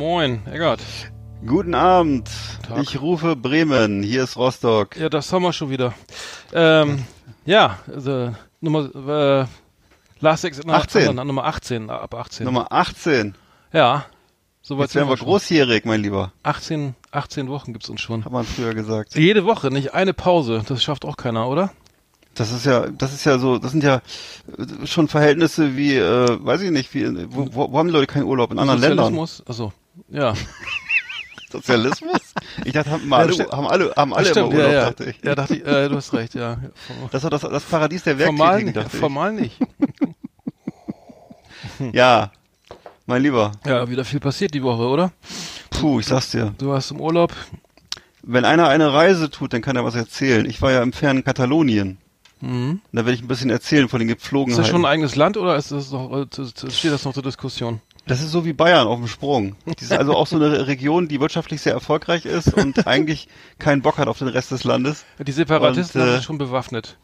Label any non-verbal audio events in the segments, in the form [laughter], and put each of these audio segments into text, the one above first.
Moin, Eggert. Guten Abend. Tag. Ich rufe Bremen. Hier ist Rostock. Ja, das haben wir schon wieder. Ähm, ja, also Nummer äh, Last Exit nach 18. na, Nummer 18, ab 18. Nummer 18. Ja. Soweit Jetzt werden wir schon. großjährig, mein Lieber. 18, 18 Wochen gibt's uns schon. Hat man früher gesagt. Jede Woche, nicht eine Pause. Das schafft auch keiner, oder? Das ist ja, das ist ja so, das sind ja äh, schon Verhältnisse wie, äh, weiß ich nicht, wie, wo, wo, haben die Leute keinen Urlaub? In anderen Ländern? Achso. Ja. [laughs] Sozialismus? Ich dachte, haben, alle, stimmt. haben alle, haben alle Stimmt, immer Urlaub, ja, ja. dachte ich. Ja, dachte ich, äh, du hast recht, ja. Das war das, das Paradies der Formal Werktätigen, nicht. dachte Formal nicht. ich. [laughs] Ja, mein Lieber. Ja, wieder viel passiert die Woche, oder? Puh, ich sag's dir. Du warst im Urlaub. Wenn einer eine Reise tut, dann kann er was erzählen. Ich war ja im fernen Katalonien. Mhm. Da werde ich ein bisschen erzählen von den Ist Gepflogenheiten. das schon ein eigenes Land oder ist das noch, äh, steht das noch zur Diskussion? Das ist so wie Bayern auf dem Sprung. Die ist also auch so eine [laughs] Region, die wirtschaftlich sehr erfolgreich ist und eigentlich keinen Bock hat auf den Rest des Landes. Die Separatisten Und, äh, sich schon bewaffnet.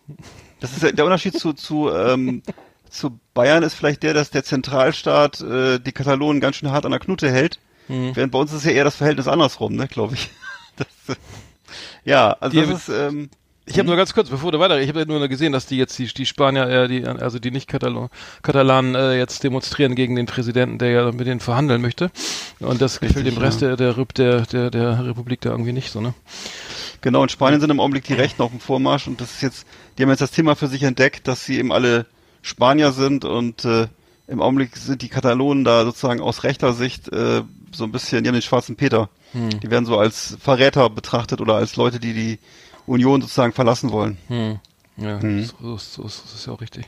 Das ist ja, der Unterschied zu, zu, ähm, zu Bayern ist vielleicht der, dass der Zentralstaat äh, die Katalonen ganz schön hart an der Knute hält. Mhm. Während bei uns ist ja eher das Verhältnis andersrum, ne, glaube ich. [laughs] Das, äh, ja, also Die- das ist, ähm, Ich habe nur ganz kurz, bevor du weiter, ich habe nur gesehen, dass die jetzt die, die Spanier, äh, die, also die nicht Katalon, Katalanen äh, jetzt demonstrieren gegen den Präsidenten, der ja mit denen verhandeln möchte. Und das gefällt Richtig, dem Rest ja. der, der, der, der, der Republik da irgendwie nicht so, ne? Genau, in Spanien sind im Augenblick die Rechten auf dem Vormarsch und das ist jetzt, die haben jetzt das Thema für sich entdeckt, dass sie eben alle Spanier sind und äh, im Augenblick sind die Katalonen da sozusagen aus rechter Sicht äh, so ein bisschen, die haben den schwarzen Peter. Hm. Die werden so als Verräter betrachtet oder als Leute, die die Union sozusagen verlassen wollen. Hm. Ja, Mhm. so, ist- so, ist- das ist ja auch richtig.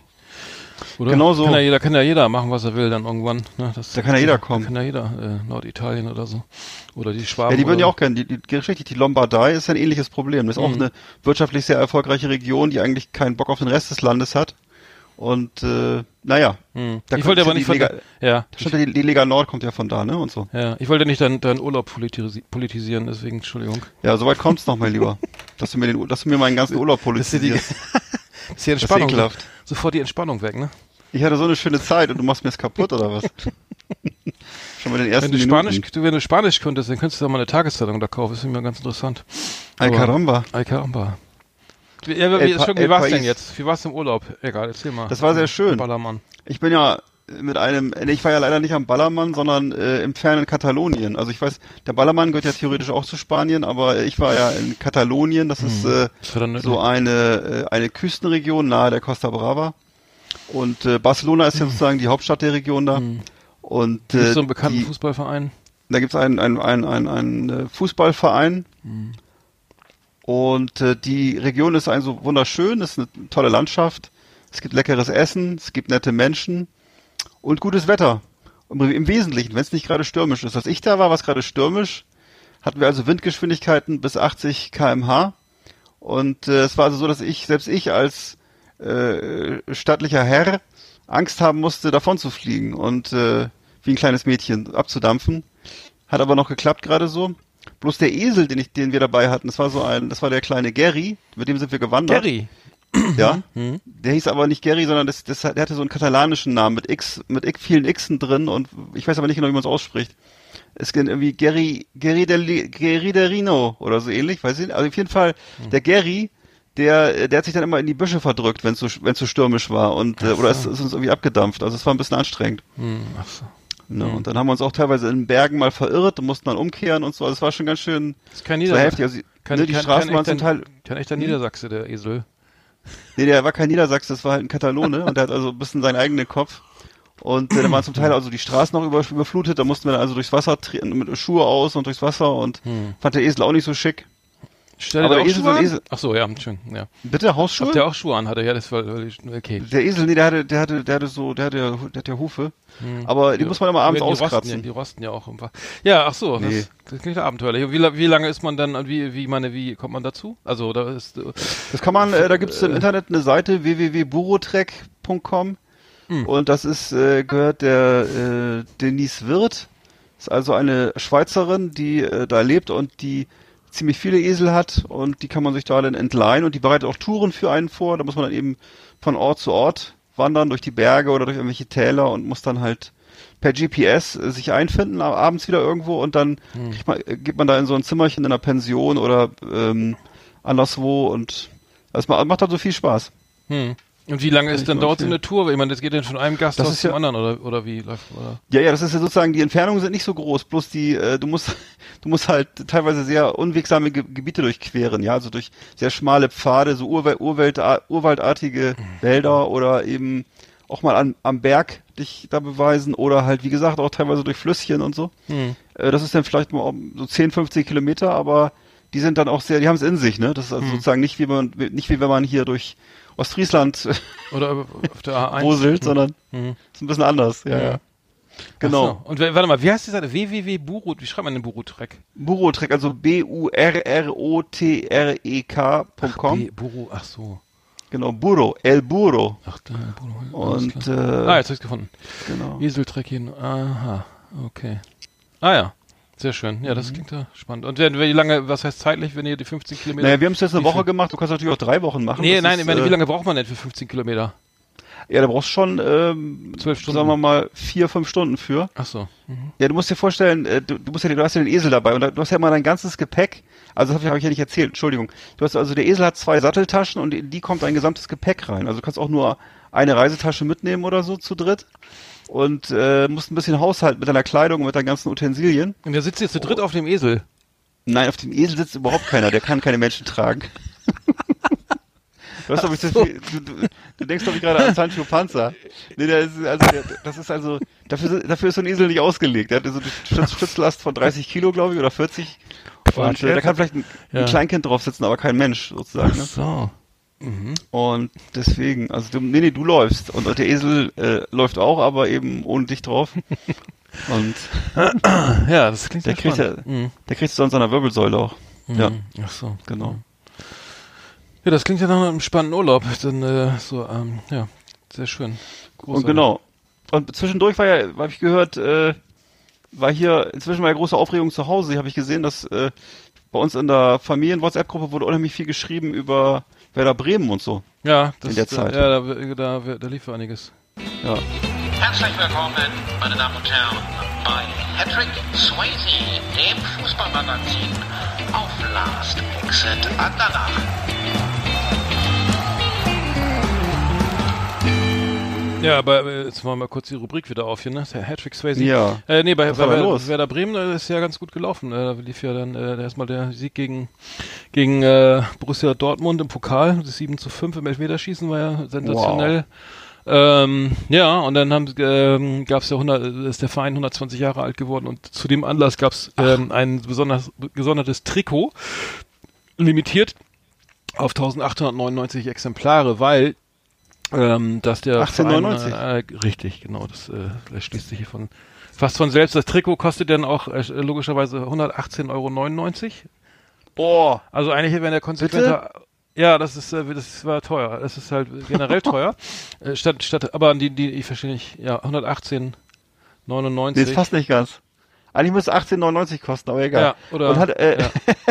Oder? Genau so. Kann ja jeder, kann ja jeder machen, was er will dann irgendwann. Ne? Das, Da kann ja jeder kommen. Da kann ja jeder, äh, Norditalien oder so. Oder die Schwaben. Ja, die würden ja so. auch gerne, die, die, richtig, die Lombardei ist ein ähnliches Problem. Das ist auch Mhm. eine wirtschaftlich sehr erfolgreiche Region, die eigentlich keinen Bock auf den Rest des Landes hat. Und äh, naja, Hm. da Ich wollte aber nicht von, Lega- ja, die, die Lega Nord kommt ja von da, ne? Und so. ja, ich wollte nicht deinen deinen Urlaub politisi politisieren, deswegen, Entschuldigung. Ja, soweit kommt's noch, mein Lieber. Dass du mir den, dass du mir meinen ganzen Urlaub Das ist ja die, politisierst. ja [laughs] Das ist Entspannung. Sofort die Entspannung weg, ne? Ich hatte so eine schöne Zeit und du machst mir's kaputt, oder was? [laughs] Schon mal den ersten Wenn du Minuten. Spanisch, du, wenn du Spanisch könntest, dann könntest du da mal eine Tageszeitung da kaufen. Das ist mir ganz interessant. Ay, caramba. Ay caramba. Wie, ja, wie, El Entschuldigung, wie El war's denn País. jetzt? Wie war's im Urlaub? Egal, erzähl mal. Das war sehr schön. Ballermann. Ich bin ja mit einem, ich war ja leider nicht am Ballermann, sondern äh, im fernen Katalonien. Also ich weiß, der Ballermann gehört ja theoretisch auch zu Spanien, aber ich war ja in Katalonien. Das ist äh, Das so eine äh, eine Küstenregion nahe der Costa Brava. Und äh, Barcelona ist ja sozusagen die Hauptstadt der Region da. Mhm. Und Gibt äh, so einen bekannten die, Fußballverein? Da gibt's einen, einen, einen, einen, einen äh, Fußballverein. Mhm. Und äh, die Region ist also wunderschön, ist eine tolle Landschaft. Es gibt leckeres Essen, es gibt nette Menschen und gutes Wetter. Und Im Wesentlichen, wenn es nicht gerade stürmisch ist. Als ich da war, war es gerade stürmisch. Hatten wir also Windgeschwindigkeiten bis 80 kmh. Und äh, es war also so, dass ich, selbst ich als äh, stattlicher Herr Angst haben musste, davon zu fliegen und äh, wie ein kleines Mädchen abzudampfen. Hat aber noch geklappt gerade so. Bloß der Esel, den ich, den wir dabei hatten, das war so ein, das war der kleine Gary, mit dem sind wir gewandert. Gary. Ja. Mhm. Der hieß aber nicht Gary, sondern das, das, der hatte so einen katalanischen Namen mit X, mit X, vielen Xen drin und ich weiß aber nicht genau, wie man es ausspricht. Es geht irgendwie Gary, Gary del, Gary del Rino oder so ähnlich, weiß ich nicht. Also auf jeden Fall, Mhm. der Gary, der, der hat sich dann immer in die Büsche verdrückt, wenn es so, wenn es so stürmisch war und, äh, Ach oder es so. ist uns irgendwie abgedampft. Also es war ein bisschen anstrengend. Hm, ach so. Ne? Mhm. Und dann haben wir uns auch teilweise in den Bergen mal verirrt und mussten dann umkehren und so. Also es war schon ganz schön, Das ist kein so heftig. Also, Kein, ne, die kein, Straßen kein waren zum Teil, Hm? Kein echter Niedersachse, der Esel. Nee, der war kein Niedersachse, das war halt ein Katalone und der hat also ein bisschen seinen eigenen Kopf. Und äh, da waren zum Teil also die Straßen noch über, überflutet, da mussten wir dann also durchs Wasser treten, mit Schuhe aus und durchs Wasser und Hm. fand der Esel auch nicht so schick. Stellt Aber er auch Esel an? Esel. Ach so, ja, schön, ja. Bitte, Hausschuhe? Habt ihr auch Schuhe an? Hat er, ja, das war, okay. Der Esel, nee, der hatte, der hatte, der hatte so, der hatte, der hatte ja Hufe. Aber die muss man immer abends die rosten, ja, auskratzen. die rosten ja auch einfach. Ja, ach so, Nee. das, das klingt abenteuerlich. Wie, wie lange ist man dann, und wie, wie, meine, wie kommt man dazu? Also, da ist, äh, Das kann man, äh, da gibt es im Internet eine Seite www.burotrek.com Hm. und das ist äh, gehört der äh, Denise Wirth, ist also eine Schweizerin, die äh, da lebt und die ziemlich viele Esel hat und die kann man sich da dann entleihen und die bereitet auch Touren für einen vor. Da muss man dann eben von Ort zu Ort wandern durch die Berge oder durch irgendwelche Täler und muss dann halt per GPS äh, sich einfinden, ab- abends wieder irgendwo und dann Hm. man, äh, geht man da in so ein Zimmerchen in einer Pension oder ähm, anderswo und das ma- macht halt so viel Spaß. Hm. Und wie lange ist nur dauert so eine. Tour? Ich meine, das geht dann von einem Gasthaus ist zum ja- anderen oder oder wie läuft oder? Ja, ja, das ist ja sozusagen, die Entfernungen sind nicht so groß, bloß die, äh, du musst, [laughs] du musst halt teilweise sehr unwegsame Ge Gebiete durchqueren, ja, also durch sehr schmale Pfade, so Urwald, Urwald, urwaldartige Wälder oder eben auch mal an, am Berg dich da beweisen oder halt, wie gesagt, auch teilweise durch Flüsschen und so. Hm. Äh, das ist dann vielleicht mal um so 10, 50 Kilometer, aber die sind dann auch sehr, die haben es in sich, ne? Das ist also sozusagen nicht wie man, nicht wie wenn man hier durch Ostfriesland Oder auf [laughs] der A1? wuselt, sondern Hm. ist ein bisschen anders, ja, ja. Genau. So. Und warte mal, wie heißt die Seite? www.buru, wie schreibt man den Buru-Track? Burotrek, also B-U-R-R-O-T-R-E-K.com. B- Buru, ach so. Genau, Burro, El Burro. Ach, da, alles Und, äh, ah, jetzt hab ich's gefunden. genau. Eseltreckchen, aha, okay. Ah ja, sehr schön. Ja, Mhm. das klingt ja spannend. Und wie lange, was heißt zeitlich, wenn ihr die 15 Kilometer... Naja, wir haben es jetzt eine Woche gemacht, du kannst natürlich auch drei Wochen machen. nee, Das nein, ist, ich meine, äh, wie lange braucht man denn für 15 Kilometer? Ja, da brauchst du schon, ähm, Zwölf Stunden. sagen wir mal, vier, fünf Stunden für. Ach so. Mhm. Ja, du musst dir vorstellen, äh, du, du musst ja, du hast ja den Esel dabei und du hast ja immer dein ganzes Gepäck. Also das habe ich, hab ich ja nicht erzählt, Entschuldigung. Du hast also der Esel hat zwei Satteltaschen und in die kommt dein gesamtes Gepäck rein. Also du kannst auch nur eine Reisetasche mitnehmen oder so zu dritt und äh, musst ein bisschen haushalten mit deiner Kleidung und mit deinen ganzen Utensilien. Und der sitzt jetzt zu dritt auf dem Esel. Nein, auf dem Esel sitzt überhaupt keiner, der kann keine Menschen tragen. Du, hast, so. du, du, du denkst doch nicht gerade an Sancho Panza. Nee, der ist, also, der, das ist also, dafür, dafür ist so ein Esel nicht ausgelegt. Der hat so eine Stütz, Stützlast von 30 Kilo, glaube ich, oder 40. Und äh, da kann vielleicht ein, Ja. ein Kleinkind drauf sitzen, aber kein Mensch, sozusagen. Ach Ne? so. Mhm. Und deswegen, also du, nee, nee, du läufst. Und der Esel äh, läuft auch, aber eben ohne dich drauf. [laughs] Und [clears throat] Ja, das klingt Der sehr kriegt spannend. Mhm. der kriegst du sonst an der Wirbelsäule auch. Ja, Mhm. Ach so. genau. Ja, das klingt ja nach einem spannenden Urlaub. Dann, äh, so, ähm, ja, sehr schön. Und Großartig. genau. Und zwischendurch war ja, habe ich gehört, äh, war hier inzwischen mal ja große Aufregung zu Hause. Habe ich gesehen, dass äh, bei uns in der Familien-WhatsApp-Gruppe wurde unheimlich viel geschrieben über Werder Bremen und so. Ja, das, in der Zeit. Ja, da, da, da lief einiges. Ja. Herzlich willkommen, meine Damen und Herren, bei Patrick Swayze, dem Fußballmagazin auf Last Exit Andernach. Ja, aber äh, jetzt machen wir mal kurz die Rubrik wieder auf hier, ne? Der Hattrick Swayze. Ja. Äh, nee, bei, bei da Werder, Bremen äh, ist ja ganz gut gelaufen. Äh, da lief ja dann äh, erstmal der Sieg gegen, gegen äh, Borussia Dortmund im Pokal. Das 7 zu 5 im Elfmeterschießen war ja sensationell. Ähm, ja, und dann haben, ähm, gab es ja 100, ist der Verein 120 Jahre alt geworden und zu dem Anlass gab es ähm, ein besonders gesondertes Trikot, limitiert auf 1899 Exemplare, weil ähm, dass der 1899. Verein, äh, richtig, genau, das, äh, schließt sich hier von fast von selbst. Das Trikot kostet dann auch äh, logischerweise 118,99 Euro. Boah. Also eigentlich, wenn der konsequenter ja, das ist, äh, das war teuer. Das ist halt generell teuer. [laughs] Äh, statt, statt, aber die, die, ich verstehe nicht, ja, 118,99. Nee, ist fast nicht ganz. Eigentlich müsste 18,99 kosten, aber egal. Ja, oder- und, hat, äh, ja.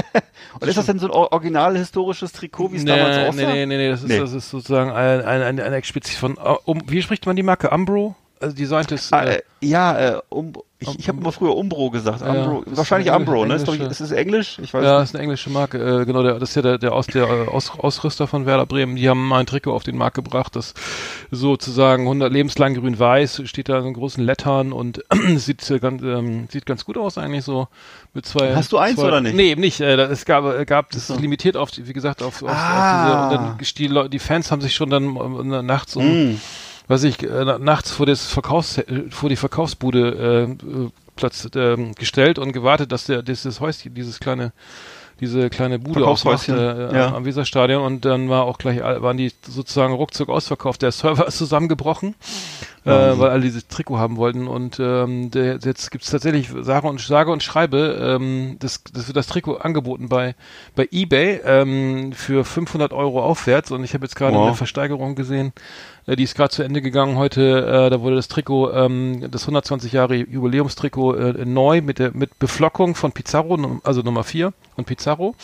[laughs] und ist das denn so ein or- original historisches Trikot, wie es nee, damals nee, aussah? nee, nee, nee, das ist, Nee. das ist sozusagen ein, ein, ein, ein explizit von, äh, um, wie spricht man die Marke? Umbro? Also designt ist, Ah, äh, äh, ja, äh, um, ich, ich habe immer früher Umbro gesagt. Ja, Umbro, ist wahrscheinlich Umbro, ne? Ist, ich, ist es Englisch? Ich weiß Ja, nicht. ist eine englische Marke. Äh, genau, der, das ist ja der, der, Aus, der äh, Aus, Ausrüster von Werder Bremen. Die haben mal ein Trikot auf den Markt gebracht, das sozusagen 100 lebenslang grün-weiß steht da in so großen Lettern und [clears throat] sieht, äh, ganz, ähm, sieht ganz gut aus eigentlich so mit zwei. Hast du eins zwei, oder nicht? Nee, eben nicht. Äh, es gab, äh, gab das ist limitiert auf, wie gesagt, auf, auf, Ah. auf diese, und dann die, die Fans haben sich schon dann äh, nachts um Mm. Weiß ich, äh, na- nachts vor das Verkaufs äh, vor die Verkaufsbude äh, äh, Platz ähm, gestellt und gewartet, dass der dieses Häuschen, dieses kleine diese kleine Bude aufmacht Verkaufshäuschen, äh, ja. am Weserstadion und dann war auch gleich waren die sozusagen ruckzuck ausverkauft. Der Server ist zusammengebrochen, äh, Wahnsinn. weil alle dieses Trikot haben wollten und ähm, der, jetzt gibt's tatsächlich sage und sage und schreibe ähm, das, das wird das Trikot angeboten bei bei eBay ähm, für 500 Euro aufwärts und ich habe jetzt gerade Wow. eine Versteigerung gesehen, äh, die ist gerade zu Ende gegangen heute. Äh, da wurde das Trikot, ähm, das 120 Jahre Jubiläumstrikot äh, neu mit der mit Beflockung von Pizarro, also Nummer 4 von Pizarro,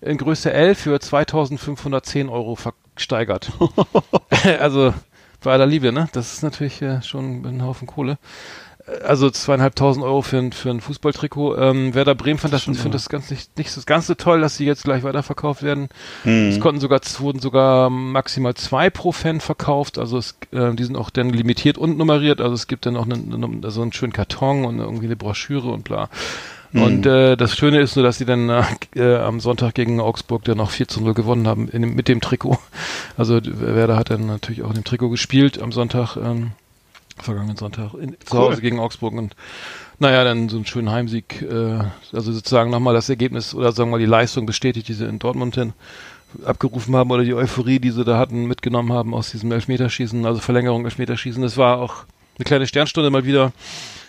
in Größe L für 2510 Euro versteigert. [laughs] also bei aller Liebe, ne? Das ist natürlich äh, schon ein Haufen Kohle. Also zweieinhalbtausend Euro für ein, für ein Fußballtrikot. Ähm, Werder Bremen fand das, findet das ganz nicht, nicht so ganz so toll, dass sie jetzt gleich weiterverkauft werden. Hm. Es konnten sogar, es wurden sogar maximal zwei pro Fan verkauft. Also es, äh, die sind auch dann limitiert und nummeriert. Also es gibt dann auch einen, einen, so einen schönen Karton und irgendwie eine Broschüre und bla. Und äh, das Schöne ist nur, dass sie dann äh, am Sonntag gegen Augsburg dann noch 4 zu 0 gewonnen haben in, mit dem Trikot. Also Werder hat dann natürlich auch in dem Trikot gespielt am Sonntag, ähm, vergangenen Sonntag, in, zu Cool. Hause gegen Augsburg und naja, dann so einen schönen Heimsieg, äh, also sozusagen nochmal das Ergebnis oder sagen wir mal die Leistung bestätigt, die sie in Dortmund dann abgerufen haben oder die Euphorie, die sie da hatten, mitgenommen haben aus diesem Elfmeterschießen, also Verlängerung Elfmeterschießen. Das war auch eine kleine Sternstunde mal wieder.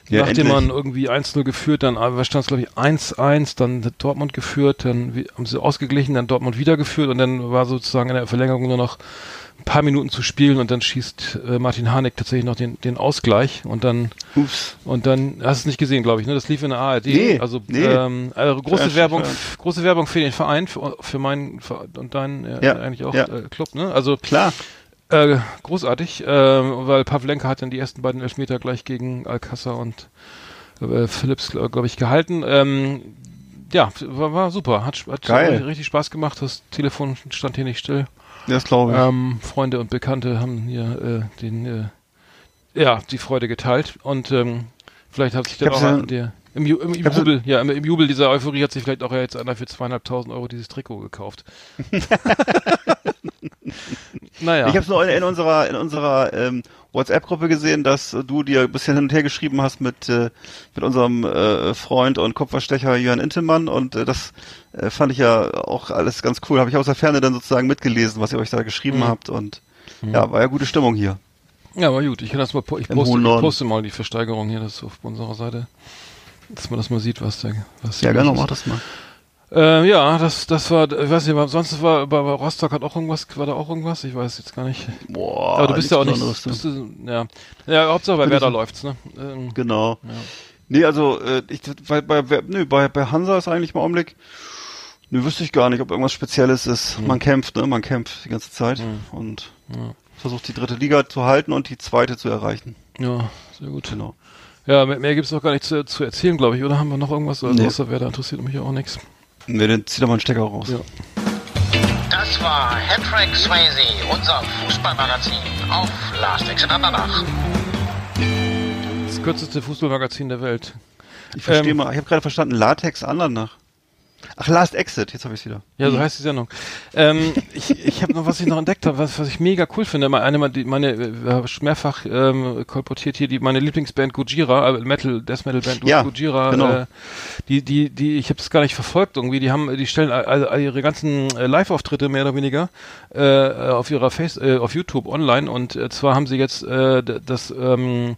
Ja, Nachdem endlich. man irgendwie 1-0 geführt, dann stand es glaube ich 1-1, dann hat Dortmund geführt, dann haben sie ausgeglichen, dann Dortmund wieder geführt und dann war sozusagen in der Verlängerung nur noch ein paar Minuten zu spielen und dann schießt äh, Martin Harnik tatsächlich noch den, den Ausgleich und dann Ups. und dann hast du es nicht gesehen, glaube ich, ne? Das lief in der ARD. Nee, also, nee. Ähm, also große Flash, Werbung, große Werbung für den Verein, für, für meinen Ver- und deinen äh, Ja, eigentlich auch ja. äh, Club, ne? Also Klar. äh, großartig, äh, weil Pavlenka hat dann die ersten beiden Elfmeter gleich gegen Alcázar und äh, Phillips, glaube ich, gehalten. Ähm, ja, war, war super, hat, hat Geil. richtig Spaß gemacht. Das Telefon stand hier nicht still. Das glaube ich. Ähm, Freunde und Bekannte haben hier äh, den, äh, ja, die Freude geteilt und ähm, vielleicht hat sich dann auch ja- der, im, Ju- im, Jubel, ja, im, im Jubel dieser Euphorie hat sich vielleicht auch jetzt einer für zweieinhalbtausend Euro dieses Trikot gekauft. [laughs] naja. Ich habe es nur in, in unserer in unserer ähm, WhatsApp-Gruppe gesehen, dass du dir ein bisschen hin und her geschrieben hast mit äh, mit unserem äh, Freund und Kupferstecher Jörn Intelmann und äh, das äh, fand ich ja auch alles ganz cool. Habe ich aus der Ferne dann sozusagen mitgelesen, was ihr euch da geschrieben Mhm. habt und ja, war ja gute Stimmung hier. Ja, aber gut, ich kann das mal, po- ich poste, ich poste mal die Versteigerung hier, das auf unserer Seite, dass man das mal sieht, was da, was Ja, los mach das mal. Äh, ja, das, das war, ich weiß nicht, aber sonst war, bei, bei Rostock hat auch irgendwas, war da auch irgendwas, ich weiß jetzt gar nicht. Boah, aber du bist ja auch nicht, du. bist du, ja, ja, Hauptsache bei Bin Werder ich- läuft's, ne? Ähm, Genau. ja. Nee, also äh, ich bei bei nö, bei bei Hansa ist eigentlich im Augenblick Nö, wüsste ich gar nicht, ob irgendwas Spezielles ist. Man kämpft, ne? Man kämpft die ganze Zeit und Ja. versucht die dritte Liga zu halten und die zweite zu erreichen. ja, sehr gut. Genau. Ja, mehr, gibt's auch gar nicht zu, zu erzählen, glaube ich, oder? Haben wir noch irgendwas? Also, Nee. außer Werder interessiert mich ja auch nichts. Nee, dann zieht er mal einen Stecker raus. Ja. Das war Hattrick Swayze, unser Fußballmagazin auf Last Exit Andernach. Das kürzeste Fußballmagazin der Welt. Ich verstehe Ähm, mal, ich habe gerade verstanden, Latex Andernach. Ach, Last Exit, jetzt habe ich wieder. Ja, so heißt die Sendung. Ähm, ich ich habe noch, was ich noch entdeckt habe, was, was ich mega cool finde. Meine, eine, die- meine, äh, mehrfach ähm, kolportiert hier, die meine Lieblingsband Gojira, äh, Metal, Death Metal Band Ja, Gojira, genau. äh, die, die, die, ich habe das gar nicht verfolgt irgendwie. Die haben, die stellen all, all, all ihre ganzen äh, Live-Auftritte mehr oder weniger äh, auf ihrer Face, äh, auf YouTube online und äh, zwar haben sie jetzt äh, das ähm,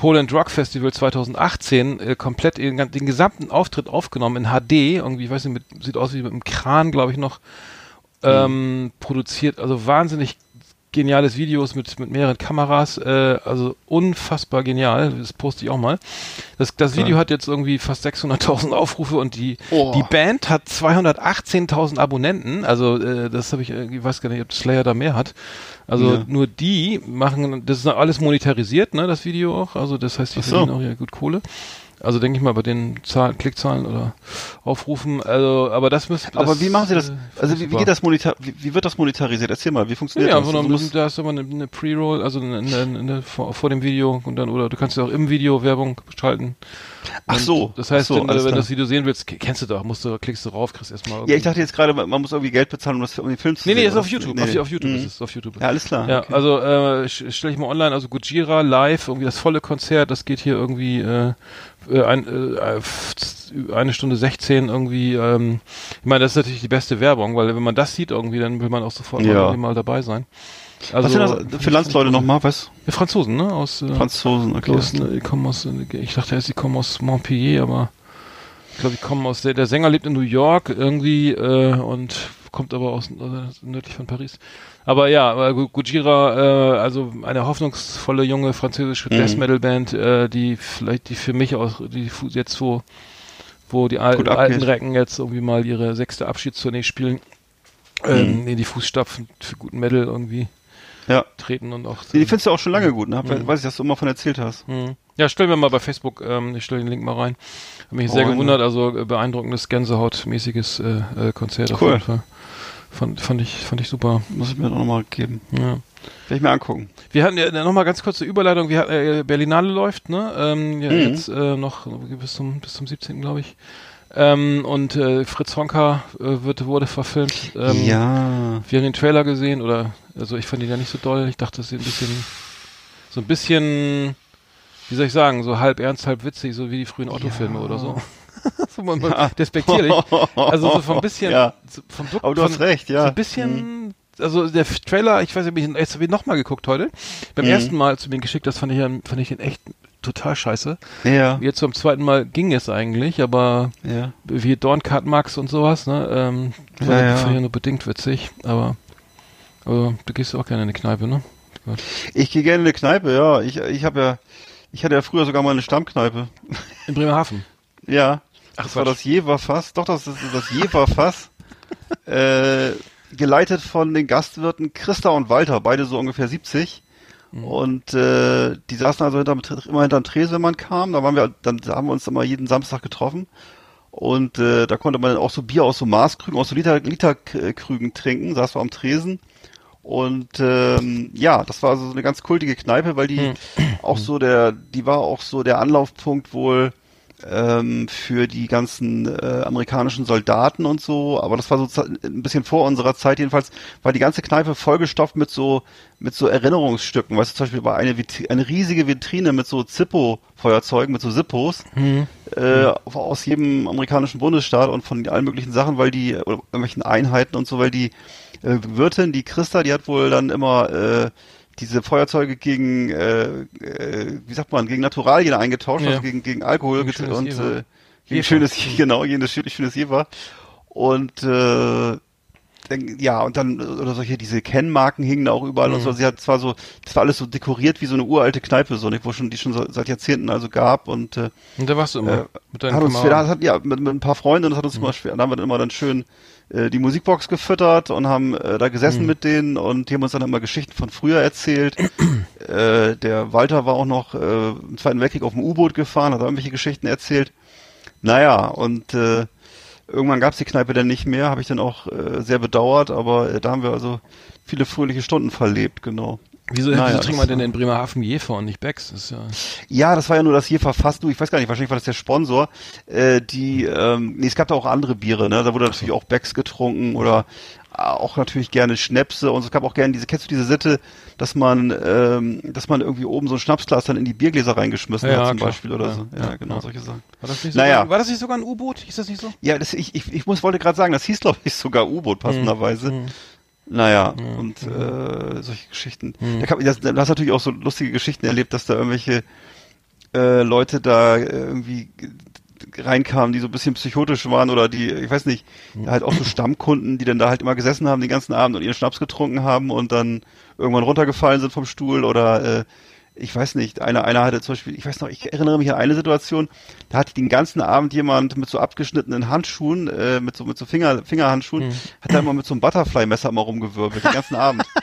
Poland Rock Festival 2018 äh, komplett den, den gesamten Auftritt aufgenommen in HD, irgendwie, ich weiß nicht, mit, sieht aus wie mit einem Kran, glaube ich noch, ähm, produziert, also wahnsinnig geniales Videos mit, mit mehreren Kameras, äh, also unfassbar genial, das poste ich auch mal. Das, das Video hat jetzt irgendwie fast 600.000 Aufrufe und die, Oh. die Band hat 218.000 Abonnenten, also äh, das habe ich, ich weiß gar nicht, ob Slayer da mehr hat. Also Ja. nur die machen, das ist alles monetarisiert, ne, das Video auch, also das heißt, die so. verdienen auch ja gut Kohle. Also denke ich mal bei den Zahlen, Klickzahlen oder Aufrufen, also, aber das müsste. Aber wie machen Sie das? äh, Also wie, wie geht das monetar wie, wie wird das monetarisiert? Erzähl mal, wie funktioniert Ja, das? einfach Also, muss- da ist aber eine, eine Pre-Roll, also eine, eine, vor, vor dem Video und dann, oder du kannst ja auch im Video Werbung schalten. Ach so, Das heißt, so, wenn, wenn du das Video sehen willst, kennst du doch, musst du, klickst du rauf, kriegst erstmal. ja, ich dachte jetzt gerade, man muss irgendwie Geld bezahlen, um, das, um den Film zu Nee, nee, sehen. ist oder? auf YouTube. Nee, auf, nee. auf YouTube Mhm. ist es, auf YouTube. Ja, alles klar. Ja, okay. also äh, stelle ich mal online, also Gujira live, irgendwie das volle Konzert, das geht hier irgendwie äh, äh, ein, äh, f- eine Stunde 16 irgendwie. Ähm, ich meine, das ist natürlich die beste Werbung, weil wenn man das sieht irgendwie, dann will man auch sofort Ja. mal, irgendwie mal dabei sein. Also, Was sind das für Landsleute nochmal? Was? Ja, Franzosen, ne? Aus, äh, Franzosen, okay. aus, ne, kommen aus, äh, ich dachte erst, die kommen aus Montpellier, aber ich glaube, die kommen aus, der, der Sänger lebt in New York irgendwie äh, und kommt aber aus äh, nördlich von Paris. Aber ja, Gu- Gujira, äh, also eine hoffnungsvolle junge französische Mhm. Death Metal Band, äh, die vielleicht die für mich auch, die jetzt so, wo die al alten. Recken jetzt irgendwie mal ihre sechste Abschiedstournee spielen, ähm, Mhm. in die Fußstapfen für guten Metal irgendwie Ja. treten und auch. Die findest du auch schon lange gut, ne? Mhm. Weiß ich, dass du immer von erzählt hast. Mhm. Ja, stellen wir mal bei Facebook, ähm, ich stelle den Link mal rein. Hab mich sehr Freunde. gewundert, also äh, beeindruckendes Gänsehautmäßiges äh, äh, Konzert auf Cool. jeden Fall. Fand, fand ich, fand ich super. Muss ich mir noch mal geben. Ja. Werde ich mir angucken. Wir hatten ja nochmal ganz kurze Überleitung. Wir hatten, äh, Berlinale läuft, ne? Ähm, ja, Mhm. Jetzt äh, noch bis zum bis zum 17. glaube ich. Ähm, und äh, Fritz Honka äh, wird, wurde verfilmt. Ähm, ja. Wir haben den Trailer gesehen oder also ich fand ihn ja nicht so doll. Ich dachte, das ist ein bisschen so ein bisschen, wie soll ich sagen, so halb ernst, halb witzig, so wie die frühen Otto-Filme Ja. oder so. [laughs] so man, man Ja. despektierlich. Also so vom bisschen, Ja. so vom Look, Aber du von, hast recht, ja. so ein bisschen, also der Trailer, ich weiß nicht, ich- habe ich nochmal geguckt heute. Beim Mhm. ersten Mal, als du mir ihn geschickt hast, fand ich, ihn- fand ich ihn echt total scheiße. Ja. Jetzt beim zweiten Mal ging es eigentlich, aber Ja. wie Dorncut Max und sowas, ne, ähm, fand, Ja, ja. ich nur bedingt witzig, aber, aber du gehst auch gerne in die Kneipe, ne? Gut. Ich gehe gerne in eine Kneipe, ja. Ich, ich habe ja, ich hatte ja früher sogar mal eine Stammkneipe. In Bremerhaven. [laughs] Ja. Ach, das war Quatsch. das Jeverfass. Doch, das ist das Jeverfass. [laughs] äh, geleitet von den Gastwirten Christa und Walter, beide so ungefähr 70. Mhm. Und äh, die saßen also hinterm, immer hinterm Tresen, wenn man kam. Da waren wir, dann da haben wir uns immer jeden Samstag getroffen. Und äh, da konnte man dann auch so Bier aus so Maßkrügen, aus so Liter, Literkrügen trinken, saß wir am Tresen. Und ähm, ja, das war so eine ganz kultige Kneipe, weil die Hm. auch so der, die war auch so der Anlaufpunkt wohl ähm, für die ganzen äh, amerikanischen Soldaten und so. Aber das war so ein bisschen vor unserer Zeit. Jedenfalls war die ganze Kneipe vollgestopft mit so mit so Erinnerungsstücken. Weißt du, zum Beispiel war eine eine riesige Vitrine mit so Zippo-Feuerzeugen, mit so Zippos Mhm. äh, aus jedem amerikanischen Bundesstaat und von allen möglichen Sachen, weil die, oder irgendwelchen Einheiten und so, weil die äh, Wirtin, die Christa, die hat wohl dann immer äh, diese Feuerzeuge gegen, äh, äh, wie sagt man, gegen Naturalien eingetauscht, Ja. also gegen, gegen Alkohol Gegen und äh, gegen schönes, [laughs] genau, gegen das schönes, Jever. Und äh, ja, und dann, oder solche, diese Kennmarken hingen da auch überall und Mhm. so. Sie hat zwar so, das war alles so dekoriert wie so eine uralte Kneipe, so, nicht, wo schon, die schon so, seit Jahrzehnten also gab und äh, Und da warst du immer äh, mit deinen hat uns, wir, hat, ja, mit, mit ein paar Freunden, das hat uns immer schwer, da haben wir dann immer dann schön äh, die Musikbox gefüttert und haben äh, da gesessen mit denen und die haben uns dann immer Geschichten von früher erzählt. [clears throat] äh, der Walter war auch noch äh, im Zweiten Weltkrieg auf dem U-Boot gefahren, hat da irgendwelche Geschichten erzählt. Naja, und äh, irgendwann gab's die Kneipe dann nicht mehr, habe ich dann auch äh, sehr bedauert, aber äh, da haben wir also viele fröhliche Stunden verlebt, genau. Wieso, Naja, wieso trinkt man denn in Bremerhaven Jefer und nicht Becks? Das ja, Ja, das war ja nur das hier verfasst. Du, ich weiß gar nicht, wahrscheinlich war das der Sponsor. Äh, die, ähm, nee, es gab da auch andere Biere, ne? Da wurde natürlich auch Becks getrunken oder auch natürlich gerne Schnäpse und es gab auch gerne diese, kennst du diese Sitte, dass man, ähm, dass man irgendwie oben so ein Schnapsglas dann in die Biergläser reingeschmissen Ja, hat zum klar. Beispiel oder Ja, so. Ja, genau, ja. solche Sachen. war das nicht Naja. sogar, war das nicht sogar ein U-Boot? Hieß das nicht so? Ja, das, ich, ich, ich muss, wollte gerade sagen, das hieß glaube ich sogar U-Boot passenderweise. Mhm. Naja, Ja, und äh, solche Geschichten. Mhm. Da, kann, das, da hast du natürlich auch so lustige Geschichten erlebt, dass da irgendwelche äh, Leute da äh, irgendwie reinkamen, die so ein bisschen psychotisch waren oder die, ich weiß nicht, halt auch so [laughs] Stammkunden, die dann da halt immer gesessen haben den ganzen Abend und ihren Schnaps getrunken haben und dann irgendwann runtergefallen sind vom Stuhl oder äh, ich weiß nicht, einer, einer hatte zum Beispiel, ich weiß noch, ich erinnere mich an eine Situation, da hatte den ganzen Abend jemand mit so abgeschnittenen Handschuhen, äh, mit so, mit so Finger, Fingerhandschuhen, Mhm. hat da immer mit so einem Butterfly-Messer immer rumgewirbelt, den ganzen Abend. [laughs]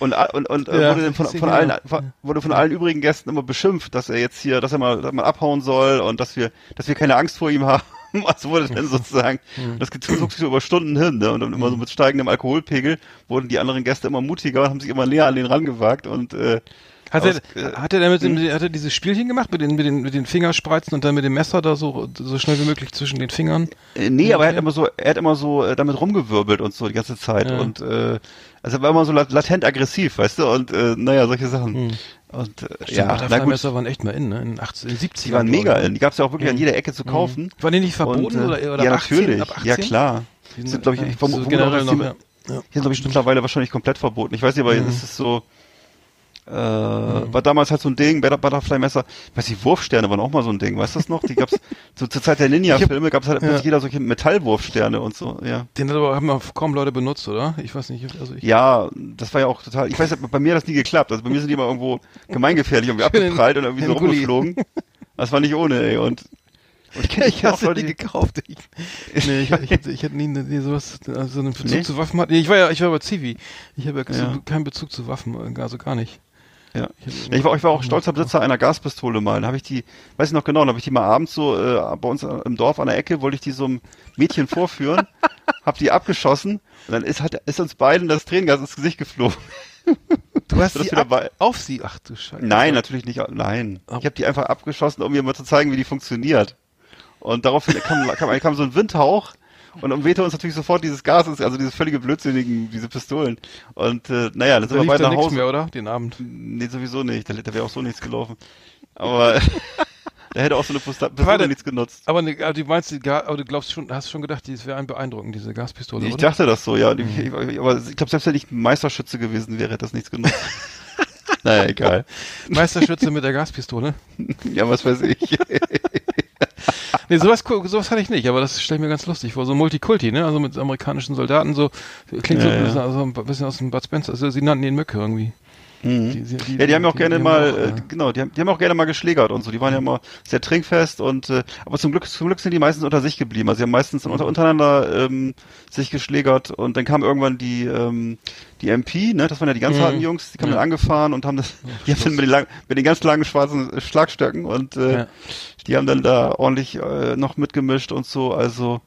Und, und, und äh, Ja, wurde dann von, von genau. allen, von- wurde von allen übrigen Gästen immer beschimpft, dass er jetzt hier, dass er mal, dass er mal abhauen soll und dass wir, dass wir keine Angst vor ihm [laughs] haben. Also wurde dann [laughs] sozusagen, Mhm. das zog sich so über Stunden hin, ne? Und dann immer so mit steigendem Alkoholpegel wurden die anderen Gäste immer mutiger und haben sich immer näher an den rangewagt und äh, Hat aus- er, äh, hat er damit, hat er dieses Spielchen gemacht mit den, mit den, mit den Fingerspreizen und dann mit dem Messer da so, so schnell wie möglich zwischen den Fingern? Äh, nee, aber er hat immer so, er hat immer so äh, damit rumgewirbelt und so die ganze Zeit Ja. und äh, also er war immer so lat latent aggressiv, weißt du, und äh, naja, solche Sachen. Hm. Und äh, Stimmt, ja, gut, Butterfly-Messer waren echt mal in, ne? In den 80, in den 70ern. die waren mega ich. in, die gab's ja auch wirklich an Mhm. jeder Ecke zu kaufen. Mhm. Waren die nicht verboten Und, äh, oder, oder ja, ab 18, natürlich. ab 18? Ja, klar. Die Die sind, glaube ich, ich ja, vermute, so vermute auch, generell noch, die, ja. ja. Hier sind, glaube ich, mittlerweile wahrscheinlich komplett verboten. Ich weiß nicht, aber Mhm. es ist so, äh, war damals halt so ein Ding, Butter- Butterfly-Messer, weiß ich, Wurfsterne waren auch mal so ein Ding, weißt du das noch? Die gab's, [laughs] so zur Zeit der Ninja-Filme gab's halt Ja. jeder solche Metallwurfsterne und so, ja. Den haben aber kaum Leute benutzt, oder? Ich weiß nicht, also ich. Ja, das war ja auch total, ich weiß, bei mir hat das nie geklappt, also bei mir sind die immer irgendwo gemeingefährlich irgendwie [laughs] abgeprallt und irgendwie so rumgeflogen. Das war nicht ohne, ey, und, und [laughs] ich kenne Ich auch Leute, die gekauft. Ich, nee, ich, ich, hätte, ich hätte nie, nie sowas, also so einen Bezug Nee? zu Waffen hatte. Nee, ich war ja, ich war bei Zivi. Ich habe ja, Ja. Keinen Bezug zu Waffen, also gar nicht. Ja. Ich war, ich war auch stolzer Besitzer einer Gaspistole mal. Da habe ich die, weiß ich noch genau, da habe ich die mal abends so äh, bei uns im Dorf an der Ecke, wollte ich die so einem Mädchen vorführen, [laughs] habe die abgeschossen und dann ist, hat, ist uns beiden das Tränengas ins Gesicht geflogen. Du hast Das sie wieder ab, bei- auf sie. Ach du Scheiße. Nein, natürlich nicht. Nein. Ich habe die einfach abgeschossen, um mir mal zu zeigen, wie die funktioniert. Und daraufhin kam, kam, kam so ein Windhauch und umwehte uns natürlich sofort dieses Gas, also diese völlige Blödsinnigen, diese Pistolen. Und äh, naja, dann Da sind wir lief beide da nach Hause. mehr, oder? Den Abend. Nee, sowieso nicht. Da, da wäre auch so nichts gelaufen. Aber [laughs] da hätte auch so eine Pistole Warte. nichts genutzt. Aber, ne, aber du meinst, aber du glaubst schon, hast schon gedacht, das wäre ein beeindruckend, diese Gaspistole, Ich oder? dachte das so, ja. Ich, ich, aber ich glaube, selbst wenn ich Meisterschütze gewesen wäre, hätte das nichts genutzt. [laughs] naja, egal. Meisterschütze mit der Gaspistole. [laughs] Ja, was weiß ich. Nee, sowas, sowas hatte ich nicht, aber das stelle ich mir ganz lustig vor. So Multikulti, ne? Also mit amerikanischen Soldaten, so, klingt so Ja, ein ja. bisschen, also ein bisschen aus dem Bud Spencer. Also sie nannten ihn Mücke irgendwie. Mhm. Die- die- ja, die haben ja auch gerne mal, auch, äh, genau, die haben, die haben auch gerne mal geschlägert und so. Die waren ja immer sehr trinkfest und, äh, aber zum Glück, zum Glück sind die meistens unter sich geblieben. Also sie haben meistens unter, untereinander ähm, sich geschlägert und dann kam irgendwann die, ähm, die MP, ne, das waren ja die ganz Mhm. harten Jungs, die kamen Ja. dann angefahren und haben das, [laughs] die haben dann mit den, lang, mit den ganz langen schwarzen äh, Schlagstöcken und äh, Ja. die haben dann da ordentlich äh, noch mitgemischt und so. Also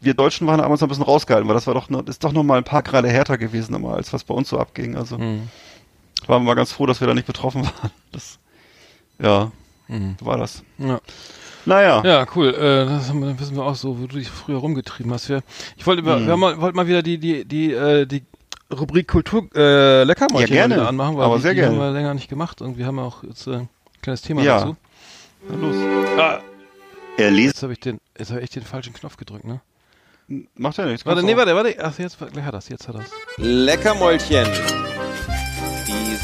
wir Deutschen waren noch ein bisschen rausgehalten, weil das war doch, ist doch noch mal ein paar Grade härter gewesen immer, als was bei uns so abging. Also Mhm. Waren wir mal ganz froh, dass wir da nicht betroffen waren. [laughs] Das, ja, Mhm. war das. Ja. Naja, Ja, cool. Äh, das haben wir, wissen wir auch so, wo du dich früher rumgetrieben hast. Wir, ich wollte, über- Hm. wir haben mal, wollten mal wieder die, die, die, äh, die Rubrik Kultur äh, Leckermäulchen Ja, gerne. anmachen, weil Aber die, sehr die haben gerne. wir länger nicht gemacht und wir haben auch jetzt äh, ein kleines Thema Ja. dazu. na los. Ah, Er liest. jetzt habe ich den, jetzt habe ich echt den falschen Knopf gedrückt, ne? Macht ja nichts. Warte, nee, warte, warte. Ach, jetzt, gleich hat das, jetzt hat das. Leckermäulchen.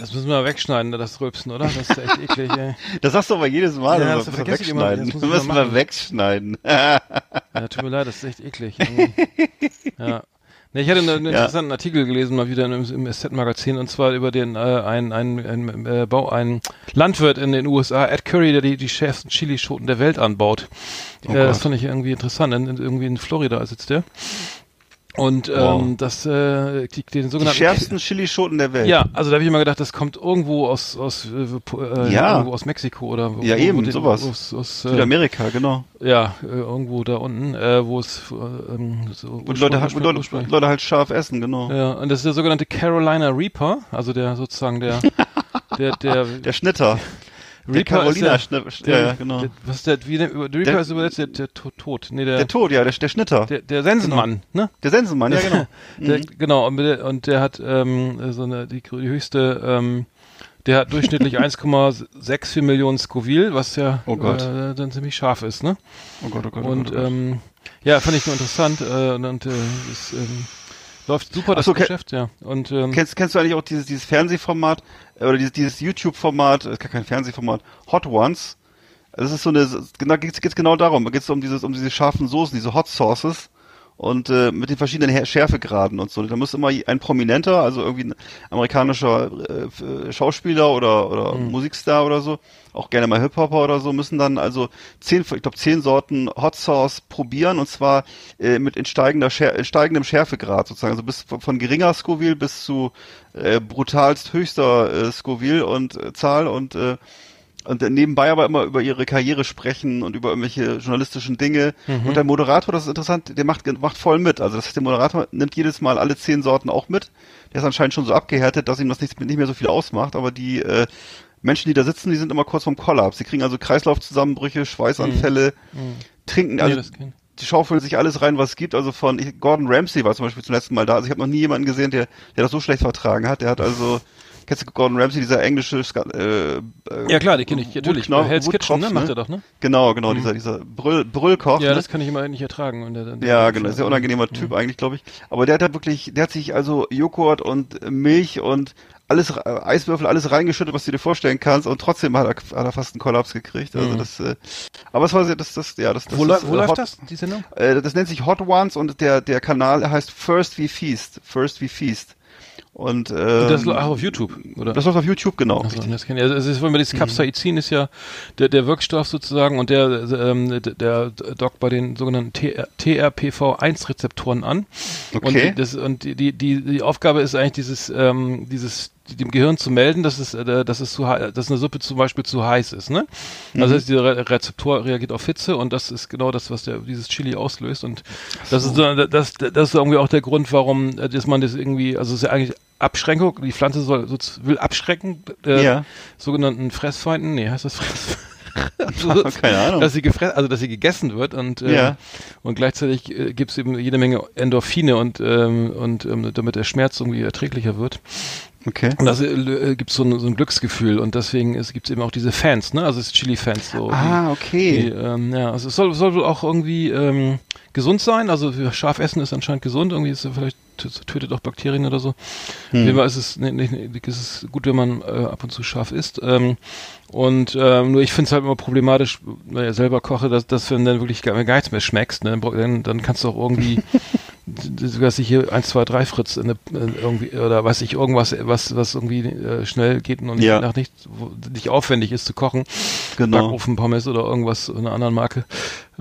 Das müssen wir wegschneiden, das Rülpsen, oder? Das ist echt [laughs] eklig, ey. Das sagst du aber jedes Mal. Ja, das das ich immer. wegschneiden. Das Das [laughs] müssen wir wegschneiden. Ja, tut mir leid, das ist echt eklig. [laughs] ja. Nee, ich hatte einen, einen Ja. interessanten Artikel gelesen, mal wieder im, im SZ-Magazin, und zwar über den, äh, ein, ein, ein, äh, Bau, ein Landwirt in den USA, Ed Curry, der die, die schärfsten Chilischoten der Welt anbaut. Oh äh, das fand ich irgendwie interessant. In, in, irgendwie in Florida sitzt der. Und ähm, Wow. das, äh, die, den Die sogenannten schärfsten Chilischoten der Welt. Ja, also da habe ich immer gedacht, das kommt irgendwo aus aus äh, äh, Ja. irgendwo aus Mexiko oder wo, Ja, eben, den, sowas. Aus, aus, äh, Südamerika, genau. ja, äh, irgendwo da unten, äh, wo es äh, ähm, so Und Leute, halt- Leute, Leute halt scharf essen, genau. ja, und das ist der sogenannte Carolina Reaper, also der sozusagen der [laughs] der der, Der Schnitter. Der Reaper ist Carolina der, Schnitter. der, Ja, ja, genau. der, was ist der wie der, der Reaper Der- ist übersetzt der, der Tod, Tod. Nee, der Der Tod, ja, der, der Schnitter. der, der Sensenmann, ne? Der Sensenmann, ja, genau. [laughs] Der, genau, und der, und der hat ähm, so eine die, die höchste ähm, der hat durchschnittlich [laughs] 1,64 Millionen Scoville, was ja Oh Gott. Äh, dann ziemlich scharf ist, ne? Oh Gott, oh Gott, oh Und Gott. oh Gott. ähm, ja, fand ich nur interessant äh, und, und äh, es ähm, läuft super das so, Geschäft, ja. Und ähm, Kennst, kennst du eigentlich auch dieses, dieses Fernsehformat äh, oder dieses, dieses YouTube-Format, äh, ist gar kein Fernsehformat, Hot Ones? Das ist so eine, genau, geht's, geht's genau darum. Da geht's um dieses, um diese scharfen Soßen, diese Hot Sauces und äh, mit den verschiedenen Her Schärfegraden und so. Da muss immer ein Prominenter, also irgendwie ein amerikanischer äh, Schauspieler oder oder Mhm. Musikstar oder so, auch gerne mal Hip-Hopper oder so, müssen dann also zehn, ich glaube zehn Sorten Hot Sauce probieren und zwar äh, mit in steigender Schär, in steigendem Schärfegrad sozusagen, also bis von, von geringer Scoville bis zu äh, brutalst höchster äh, Scoville und äh, Zahl und äh, und nebenbei aber immer über ihre Karriere sprechen und über irgendwelche journalistischen Dinge. Und der Moderator, das ist interessant, der macht, macht voll mit. Also das heißt, der Moderator nimmt jedes Mal alle zehn Sorten auch mit. Der ist anscheinend schon so abgehärtet, dass ihm das nicht, nicht mehr so viel ausmacht. Aber die äh, Menschen, die da sitzen, die sind immer kurz vorm Kollaps. Sie kriegen also Kreislaufzusammenbrüche, Schweißanfälle, trinken, nee, also das kenn- die schaufeln sich alles rein, was es gibt. Also von Gordon Ramsay war zum Beispiel zum letzten Mal da. Also ich habe noch nie jemanden gesehen, der, der das so schlecht vertragen hat. Der hat also kennst du Gordon Ramsay, dieser englische, äh, äh, Ja klar, die kenne ich natürlich. Bei Hell's Kitchen, ne, Woodkopf, macht er doch, ne? Genau, genau, dieser, dieser Brüll, Brüllkoch. Ja, ne? das kann ich immer nicht ertragen. Und der, der, Ja, genau, sehr unangenehmer Typ eigentlich, glaube ich. Aber der hat da wirklich, der hat sich also Joghurt und Milch und alles, äh, Eiswürfel, alles reingeschüttet, was du dir vorstellen kannst und trotzdem hat er, hat er fast einen Kollaps gekriegt. Also Mhm. das, äh, aber es war sehr, das, das, ja, das, das Wo, ist, läuft- wo äh, läuft das, die Sendung? Äh, das nennt sich Hot Ones und der, der Kanal heißt First We Feast. First We Feast. Und, äh, Und das läuft auch auf YouTube, oder? das läuft auf YouTube, genau. Also, das kenn ich. Also, es ist, wenn man das Capsaicin ist ja der, der Wirkstoff sozusagen und der, ähm, der, dockt bei den sogenannten TRPV1-Rezeptoren an. Okay. Und, das, und die, die, die, die Aufgabe ist eigentlich dieses, ähm, dieses dem Gehirn zu melden, dass es, äh, dass es zu, dass eine Suppe zum Beispiel zu heiß ist, ne? Also Mhm. dieser Re Rezeptor reagiert auf Hitze und das ist genau das, was der, dieses Chili auslöst und das ist so, das, das ist irgendwie auch der Grund, warum, äh, dass man das irgendwie, also es ist ja eigentlich Abschränkung, die Pflanze soll, so, will abschrecken, äh, Ja. sogenannten Fressfeinden, nee, heißt das Fress? [laughs] [laughs] Keine Ahnung. Dass sie gefressen, also dass sie gegessen wird und äh, Ja. und gleichzeitig äh, gibt es eben jede Menge Endorphine und ähm, und ähm, damit der Schmerz irgendwie erträglicher wird. Okay. Und das äh, gibt so ein, so ein Glücksgefühl und deswegen gibt es eben auch diese Fans, ne? Also es Chili-Fans so. Ah, Die, okay. ähm, ja, also es soll, soll wohl auch irgendwie ähm, gesund sein. Also scharf essen ist anscheinend gesund. Irgendwie ist es vielleicht tötet auch Bakterien oder so. Hm. Auf jeden Fall ist es, nee, nee, nee, ist es gut, wenn man äh, ab und zu scharf isst. Ähm, und ähm, nur ich finde es halt immer problematisch, weil ich selber koche, dass, dass wenn dann wirklich gar, gar nichts mehr schmeckst, ne, dann, dann kannst du auch irgendwie [laughs] sogar sich hier 1, 2, 3 Fritz in eine, in irgendwie oder weiß ich irgendwas was was irgendwie äh, schnell geht und Ja. nach nicht wo, nicht aufwendig ist zu kochen Genau. Backofen Pommes oder irgendwas einer anderen Marke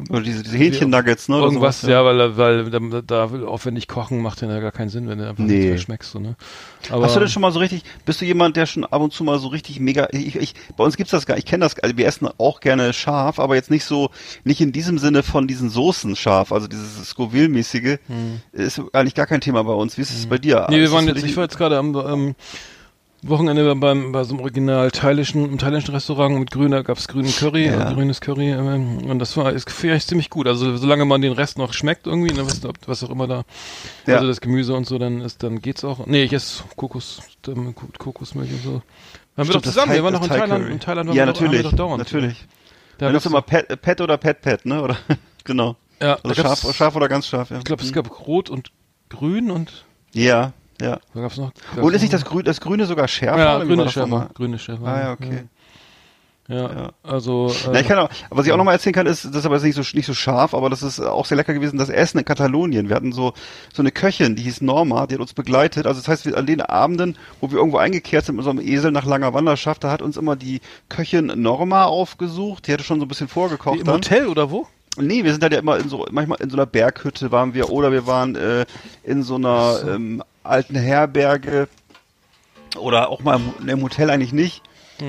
Oder diese, diese Hähnchen-Nuggets, ne? irgendwas sowas, ja, weil weil da, da aufwendig kochen macht ja gar keinen Sinn wenn du einfach Nee. nichts mehr schmeckst so, ne aber Hast du denn schon mal so richtig, bist du jemand, der schon ab und zu mal so richtig mega, ich, ich, bei uns gibt's das gar, ich kenne das, also wir essen auch gerne scharf, aber jetzt nicht so, nicht in diesem Sinne von diesen Soßen scharf, also dieses Scoville-mäßige, ist eigentlich gar kein Thema bei uns. Wie ist es bei dir? Hm. Nee, wir waren jetzt, ich war jetzt gerade am ähm, Wochenende beim, bei so einem original thailändischen, im thailändischen Restaurant mit grüner, gab's grünen Curry, Ja. äh, grünes Curry, ähm, und das war, ist vielleicht ziemlich gut. Also, solange man den Rest noch schmeckt irgendwie, ne, was, was auch immer da, Ja. also das Gemüse und so, dann ist, dann geht's auch. Nee, ich esse Kokos, ähm, Ko- Kokosmilch und so. Waren wir doch zusammen, Thai- wir waren doch in Thai Thailand, Curry. in Thailand waren Ja, wir doch, haben wir natürlich, doch dauernd. natürlich. Da Dann ist immer Pet, Pet oder Pet Pet, ne? Oder [laughs] genau. ja, Also scharf, scharf oder ganz scharf, ja. ich glaube, es gab Rot und Grün und, Ja, ja. da gab's noch. Und gab's ist nicht das, Grün, das Grüne sogar schärfer? Ja, grüne Schärfer, grüne Schärfer. Ah, ja, okay. Ja, Ja. also. Äh, Ja, ich kann auch, was ich auch nochmal erzählen kann, ist, das ist aber jetzt nicht so, nicht so scharf, aber das ist auch sehr lecker gewesen, das Essen in Katalonien. Wir hatten so, so eine Köchin, die hieß Norma, die hat uns begleitet. Also das heißt, wir, an den Abenden, wo wir irgendwo eingekehrt sind mit unserem Esel nach langer Wanderschaft, da hat uns immer die Köchin Norma aufgesucht. Die hatte schon so ein bisschen vorgekocht Im dann. Hotel oder wo? Nee, wir sind halt ja immer in so, manchmal in so einer Berghütte waren wir oder wir waren äh, in so einer ähm, alten Herberge oder auch mal im, im Hotel eigentlich nicht.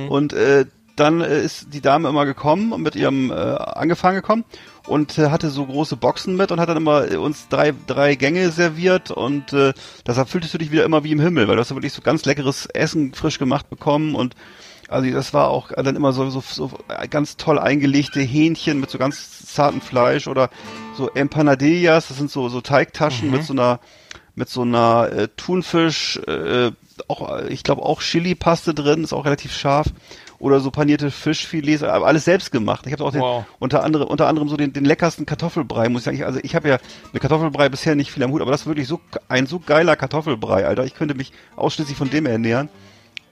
Und äh, dann äh, ist die Dame immer gekommen und mit ihrem äh, angefangen gekommen und äh, hatte so große Boxen mit und hat dann immer äh, uns drei drei Gänge serviert und äh, deshalb fühltest du dich wieder immer wie im Himmel, weil du hast ja wirklich so ganz leckeres Essen frisch gemacht bekommen und also das war auch dann immer so, so, so ganz toll eingelegte Hähnchen mit so ganz zartem Fleisch oder so Empanadillas, das sind so, so Teigtaschen mit so einer mit so einer äh, Thunfisch, äh, auch ich glaube auch Chili-Paste drin, ist auch relativ scharf oder so panierte Fischfilets, aber alles selbst gemacht. Ich habe auch den, Wow. unter anderem unter anderem so den, den leckersten Kartoffelbrei, muss ich sagen. Ich- Also ich habe ja mit Kartoffelbrei bisher nicht viel am Hut, aber das ist wirklich so ein so geiler Kartoffelbrei, Alter. Ich könnte mich ausschließlich von dem ernähren.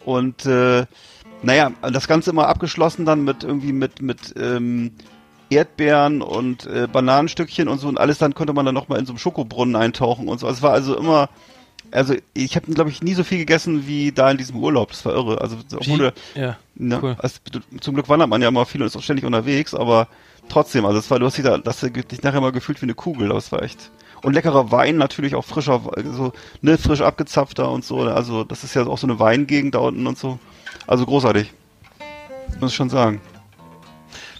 Und äh, naja, das Ganze immer abgeschlossen dann mit irgendwie mit mit ähm, Erdbeeren und äh, Bananenstückchen und so und alles dann konnte man dann noch mal in so einem Schokobrunnen eintauchen und so. Es war also immer also ich habe glaube ich nie so viel gegessen wie da in diesem Urlaub. Das war irre. Also obwohl Ja. ne, cool. also, zum Glück wandert man ja immer viel und ist auch ständig unterwegs, aber trotzdem, also es war du hast dich da, das hast dich nachher mal gefühlt wie eine Kugel, aber es war echt und leckerer Wein natürlich auch frischer so ne frisch abgezapfter und so, also das ist ja auch so eine Weingegend da unten und so. Also großartig. Muss ich schon sagen.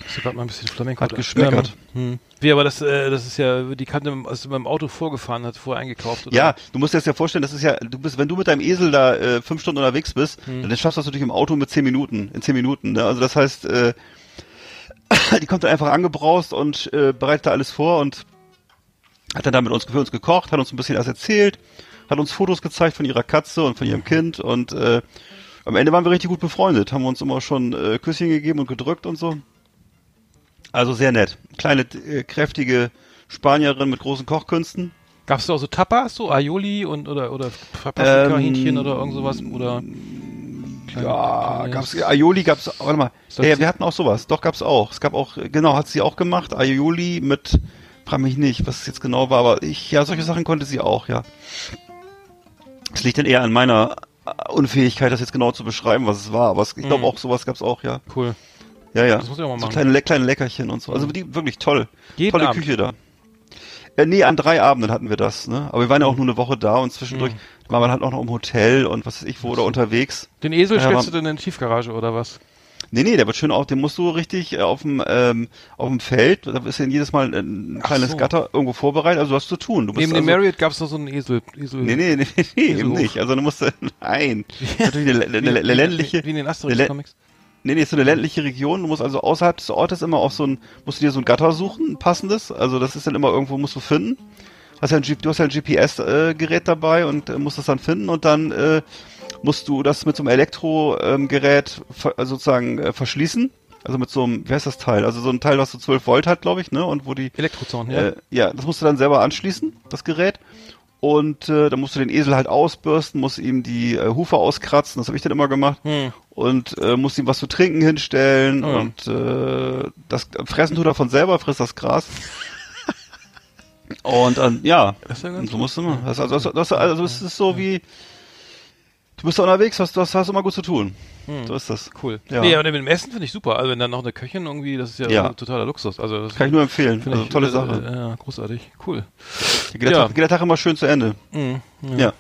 Hast du gerade mal ein bisschen Flamenco Hat geschmeckert. Hm. Wie, aber das, äh, das ist ja, die Kante ist beim Auto vorgefahren, hat vorher eingekauft. Oder? Ja, du musst dir das ja vorstellen, das ist ja, du bist, wenn du mit deinem Esel da äh, fünf Stunden unterwegs bist, Hm. dann schaffst du das natürlich im Auto mit zehn Minuten, in zehn Minuten. Ne? Also das heißt, äh, [coughs] die kommt dann einfach angebraust und äh, bereitet da alles vor und hat dann da mit uns für uns gekocht, hat uns ein bisschen was erzählt, hat uns Fotos gezeigt von ihrer Katze und von ihrem Kind und äh, am Ende waren wir richtig gut befreundet, haben uns immer schon äh, Küsschen gegeben und gedrückt und so. Also sehr nett. Kleine, äh, kräftige Spanierin mit großen Kochkünsten. Gab es da auch so Tapas, so Aioli und oder oder Paprika-Hähnchen Ähm, oder irgend sowas? Oder kleine- Ja, gab's Aioli gab's, warte mal. Ja, wir hatten auch sowas. Doch gab's auch. Es gab auch genau, hat sie auch gemacht, Aioli mit frag mich nicht, was es jetzt genau war, aber ich ja, solche Sachen konnte sie auch, ja. Es liegt dann eher an meiner äh, Unfähigkeit, das jetzt genau zu beschreiben, was es war, aber ich glaube Mhm. auch sowas gab's auch, ja. Cool. Ja, ja. Das muss ich auch mal so machen. kleine, Le- kleine Leckerchen und so. Also die wirklich toll. Jeden Tolle Abend. Küche da. Äh, nee, an drei Abenden hatten wir das, ne? Aber wir waren ja auch nur eine Woche da und zwischendurch Mhm. war man halt auch noch im Hotel und was weiß ich wo oder unterwegs. Den Esel Ja, stellst aber- du denn in die Tiefgarage oder was? Nee, nee, der wird schön auch, den musst du richtig äh, auf dem ähm, auf dem Feld, da ist ja jedes Mal ein Ach kleines so. Gatter irgendwo vorbereitet, also du hast zu tun. Du musst Neben dem also, Marriott gab es noch so einen Esel. Esel Nee, nee, nee, [laughs] nee, eben nicht. Also du musst [laughs] nein. [laughs] Natürlich eine, eine, eine, eine ländliche Wie, in den Asterix-Comics. Nee, nee, ist so eine ländliche Region. Du musst also außerhalb des Ortes immer auch so ein, musst du dir so ein Gatter suchen, ein passendes. Also das ist dann immer irgendwo, musst du finden. Hast ja ein, du hast ja ein GPS-Gerät dabei und äh, musst das dann finden und dann äh, musst du das mit so einem Elektrogerät ver- also sozusagen äh, verschließen. Also mit so einem, wie heißt das Teil? Also so ein Teil, was so 12 Volt hat, glaube ich, ne? Und wo die, Elektrozaun, ja. äh, ja, das musst du dann selber anschließen, das Gerät. Und äh, dann musst du den Esel halt ausbürsten, musst ihm die äh, Hufe auskratzen, das habe ich dann immer gemacht. Hm. Und äh, musst ihm was zu trinken hinstellen Oh ja. und äh, das fressen tut er von selber, frisst das Gras. [laughs] und dann, ja, Das ist ja und ganz so musst du immer. Das, also, das, das, also es ist so wie, du bist da unterwegs, hast, das hast immer gut zu tun. So ist das. Cool. Ja. Nee, aber mit dem Essen finde ich super. Also wenn dann noch eine Köchin irgendwie, das ist ja, Ja. ein totaler Luxus. Also das Kann ich nur empfehlen. finde Also ich, tolle äh, Sache. Äh, ja, großartig. Cool. Geht der, ja. Tag, geht der Tag immer schön zu Ende. Mhm. Ja.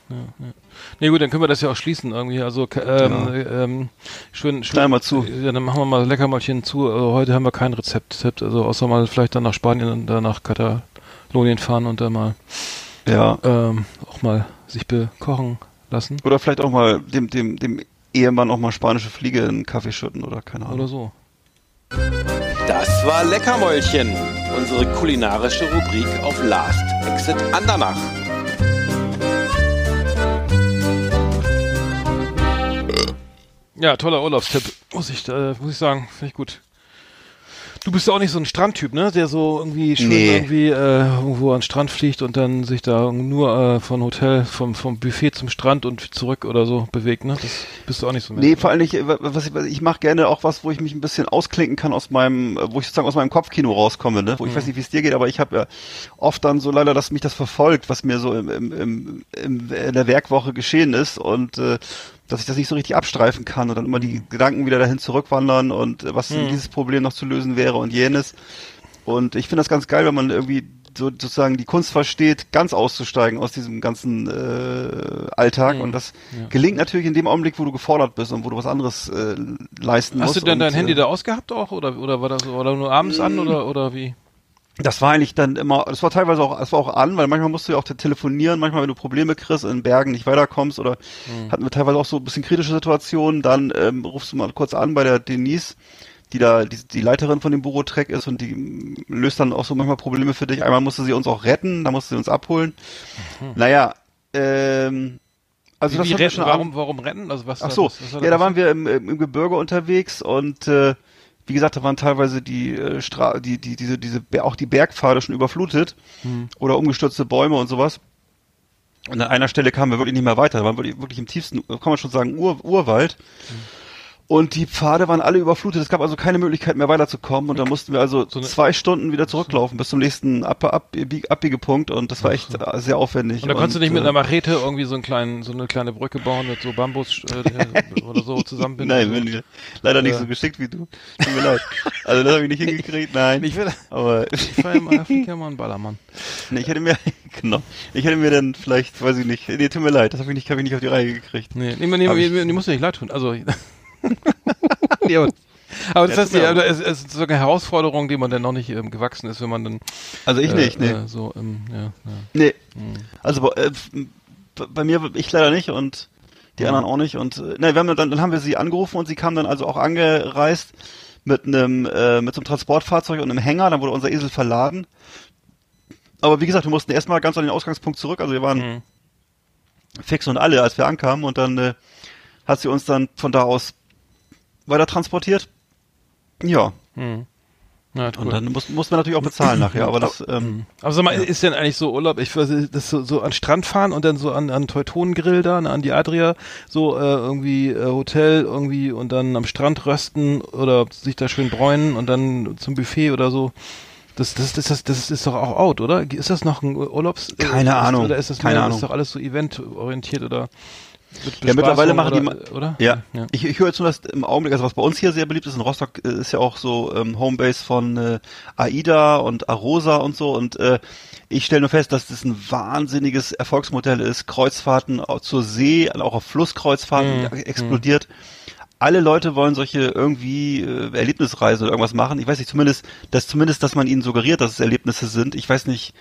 Nee, gut, dann können wir das ja auch schließen irgendwie. Also ähm, ähm, schön, schön. Mal zu. Ja, dann machen wir mal Leckermäulchen zu. Also heute haben wir kein Rezept, Rezept, also außer mal vielleicht dann nach Spanien und dann nach Katalonien fahren und dann mal Ja. ähm, auch mal sich bekochen lassen Oder vielleicht auch mal dem, dem, dem Ehemann auch mal spanische Fliege in einen Kaffee schütten oder keine Ahnung. oder so. Das war Leckermäulchen, unsere kulinarische Rubrik auf Last Exit Andernach. Ja, toller Urlaubstipp, muss ich, äh, muss ich sagen, finde ich gut. Du bist ja auch nicht so ein Strandtyp, ne? Der so irgendwie schön Nee. irgendwie äh, irgendwo an den Strand fliegt und dann sich da nur äh, von Hotel, vom, vom Buffet zum Strand und zurück oder so bewegt, ne? Das bist du auch nicht so. Nee, vor allem nicht, was ich, ich mache gerne auch was, wo ich mich ein bisschen ausklinken kann aus meinem, äh, wo ich sozusagen aus meinem Kopfkino rauskomme, ne? Wo ich weiß nicht, wie es dir geht, aber ich habe ja oft dann so leider, dass mich das verfolgt, was mir so im, im, im, im, in der Werkwoche geschehen ist und äh, dass ich das nicht so richtig abstreifen kann und dann immer die Gedanken wieder dahin zurückwandern und äh, was denn dieses Problem noch zu lösen wäre und jenes. Und ich finde das ganz geil, wenn man irgendwie so, sozusagen die Kunst versteht, ganz auszusteigen aus diesem ganzen äh, Alltag. Mhm. Und das Ja. gelingt natürlich in dem Augenblick, wo du gefordert bist und wo du was anderes äh, leisten Hast musst. du denn und, dein Handy äh, da ausgehabt auch oder oder war das oder nur abends an oder oder wie? Das war eigentlich dann immer, das war teilweise auch, das war auch an, weil manchmal musst du ja auch telefonieren, manchmal wenn du Probleme kriegst, in Bergen nicht weiterkommst oder hatten wir teilweise auch so ein bisschen kritische Situationen, dann ähm, rufst du mal kurz an bei der Denise, die da die, die Leiterin von dem Bürotrack ist und die löst dann auch so manchmal Probleme für dich. Einmal musste sie uns auch retten, dann musste sie uns abholen. Naja, ähm, also wie, das retten, schon warum warum rennen? Also was Ach so, was, was ja, da waren wir im, im, im Gebirge unterwegs und äh, wie gesagt, da waren teilweise die äh, Stra die die diese diese auch die Bergpfade schon überflutet Hm. oder umgestürzte Bäume und sowas. Und an einer Stelle kamen wir wirklich nicht mehr weiter. Da waren wir wirklich, im tiefsten, kann man schon sagen, Ur, Urwald. Hm. Und die Pfade waren alle überflutet. Es gab also keine Möglichkeit mehr weiterzukommen. Und da mussten wir also So zwei Stunden wieder zurücklaufen bis zum nächsten Ab Ab Abbieg- Abbiegepunkt. Und das war echt äh, sehr aufwendig. Und da konntest du nicht mit äh, einer Machete irgendwie so einen kleinen, so eine kleine Brücke bauen mit so Bambus äh, [laughs] oder so zusammenbinden? Nein, bin ich leider nicht so geschickt wie du. Tut mir leid. Also das habe ich nicht [laughs] hingekriegt, nein. Ich will, Aber [laughs] ich fahre im Afrika mal einen Ballermann. nee, ich hätte mir, genau, ich hätte mir dann vielleicht, weiß ich nicht, nee, tut mir leid, das habe ich nicht, habe ich nicht auf die Reihe gekriegt. Nee, nee, nee, Hab nee, ich- nee, nee muss dir nicht leid tun. Also, [laughs] nee, aber, aber das Ja, heißt, ja, auch. es, es ist so eine Herausforderung, die man dann noch nicht ähm, gewachsen ist, wenn man dann Also ich äh, nicht, nee. äh, so ähm, ja, ja. Nee. Also bei- äh, bei mir, ich leider nicht und die Mhm. anderen auch nicht. Und äh, ne, wir haben dann, dann haben wir sie angerufen und sie kam dann also auch angereist mit einem äh, mit so einem Transportfahrzeug und einem Hänger. Dann wurde unser Esel verladen. Aber wie gesagt, wir mussten erstmal ganz an den Ausgangspunkt zurück. Also wir waren Mhm. fix und alle, als wir ankamen und dann äh, hat sie uns dann von da aus weiter transportiert. Ja. Hm. Ja, Und dann muss, muss man natürlich auch bezahlen nachher, aber das, ähm, Aber sag mal, ist denn eigentlich so Urlaub, ich weiß, das so, so an Strand fahren und dann so an, an Teutonengrill da, an die Adria, so äh, irgendwie äh, Hotel irgendwie und dann am Strand rösten oder sich da schön bräunen und dann zum Buffet oder so. Das, das, das, das, das ist doch auch out, oder? Ist das noch ein Urlaubs... äh, Keine ist, Ahnung, Oder ist das keine mehr, Ahnung. ist doch alles so eventorientiert oder... mit Ja, mittlerweile machen oder, Oder? Ja, ja. ich, ich höre jetzt nur, dass im Augenblick, also was bei uns hier sehr beliebt ist, in Rostock äh, ist ja auch so ähm, Homebase von äh, AIDA und Arosa und so und äh, ich stelle nur fest, dass das ein wahnsinniges Erfolgsmodell ist. Kreuzfahrten zur See, auch auf Flusskreuzfahrten Mhm. explodiert. Alle Leute wollen solche irgendwie äh, Erlebnisreisen oder irgendwas machen. Ich weiß nicht, zumindest, dass zumindest, dass man ihnen suggeriert, dass es Erlebnisse sind. Ich weiß nicht,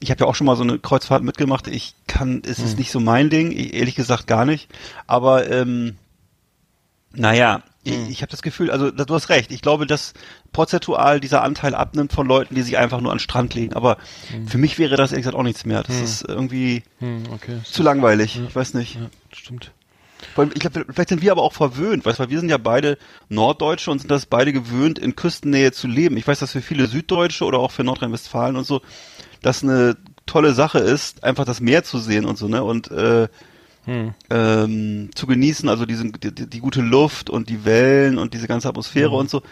ich habe ja auch schon mal so eine Kreuzfahrt mitgemacht. Ich kann, es ist nicht so mein Ding, ich, ehrlich gesagt gar nicht. Aber ähm, naja, ich, ich habe das Gefühl, also du hast recht. Ich glaube, dass prozentual dieser Anteil abnimmt von Leuten, die sich einfach nur an den Strand legen. Aber für mich wäre das ehrlich gesagt auch nichts mehr. Das ist irgendwie Hm, okay. zu langweilig. Ich weiß nicht. Ja, stimmt. Allem, Ich glaube, vielleicht sind wir aber auch verwöhnt, weißt du, weil wir sind ja beide Norddeutsche und sind das beide gewöhnt, in Küstennähe zu leben. Ich weiß, dass für viele Süddeutsche oder auch für Nordrhein-Westfalen und so, das eine tolle Sache ist, einfach das Meer zu sehen und so, ne? Und äh, Hm. ähm, zu genießen, also diesen, die, die, die gute Luft und die Wellen und diese ganze Atmosphäre und so,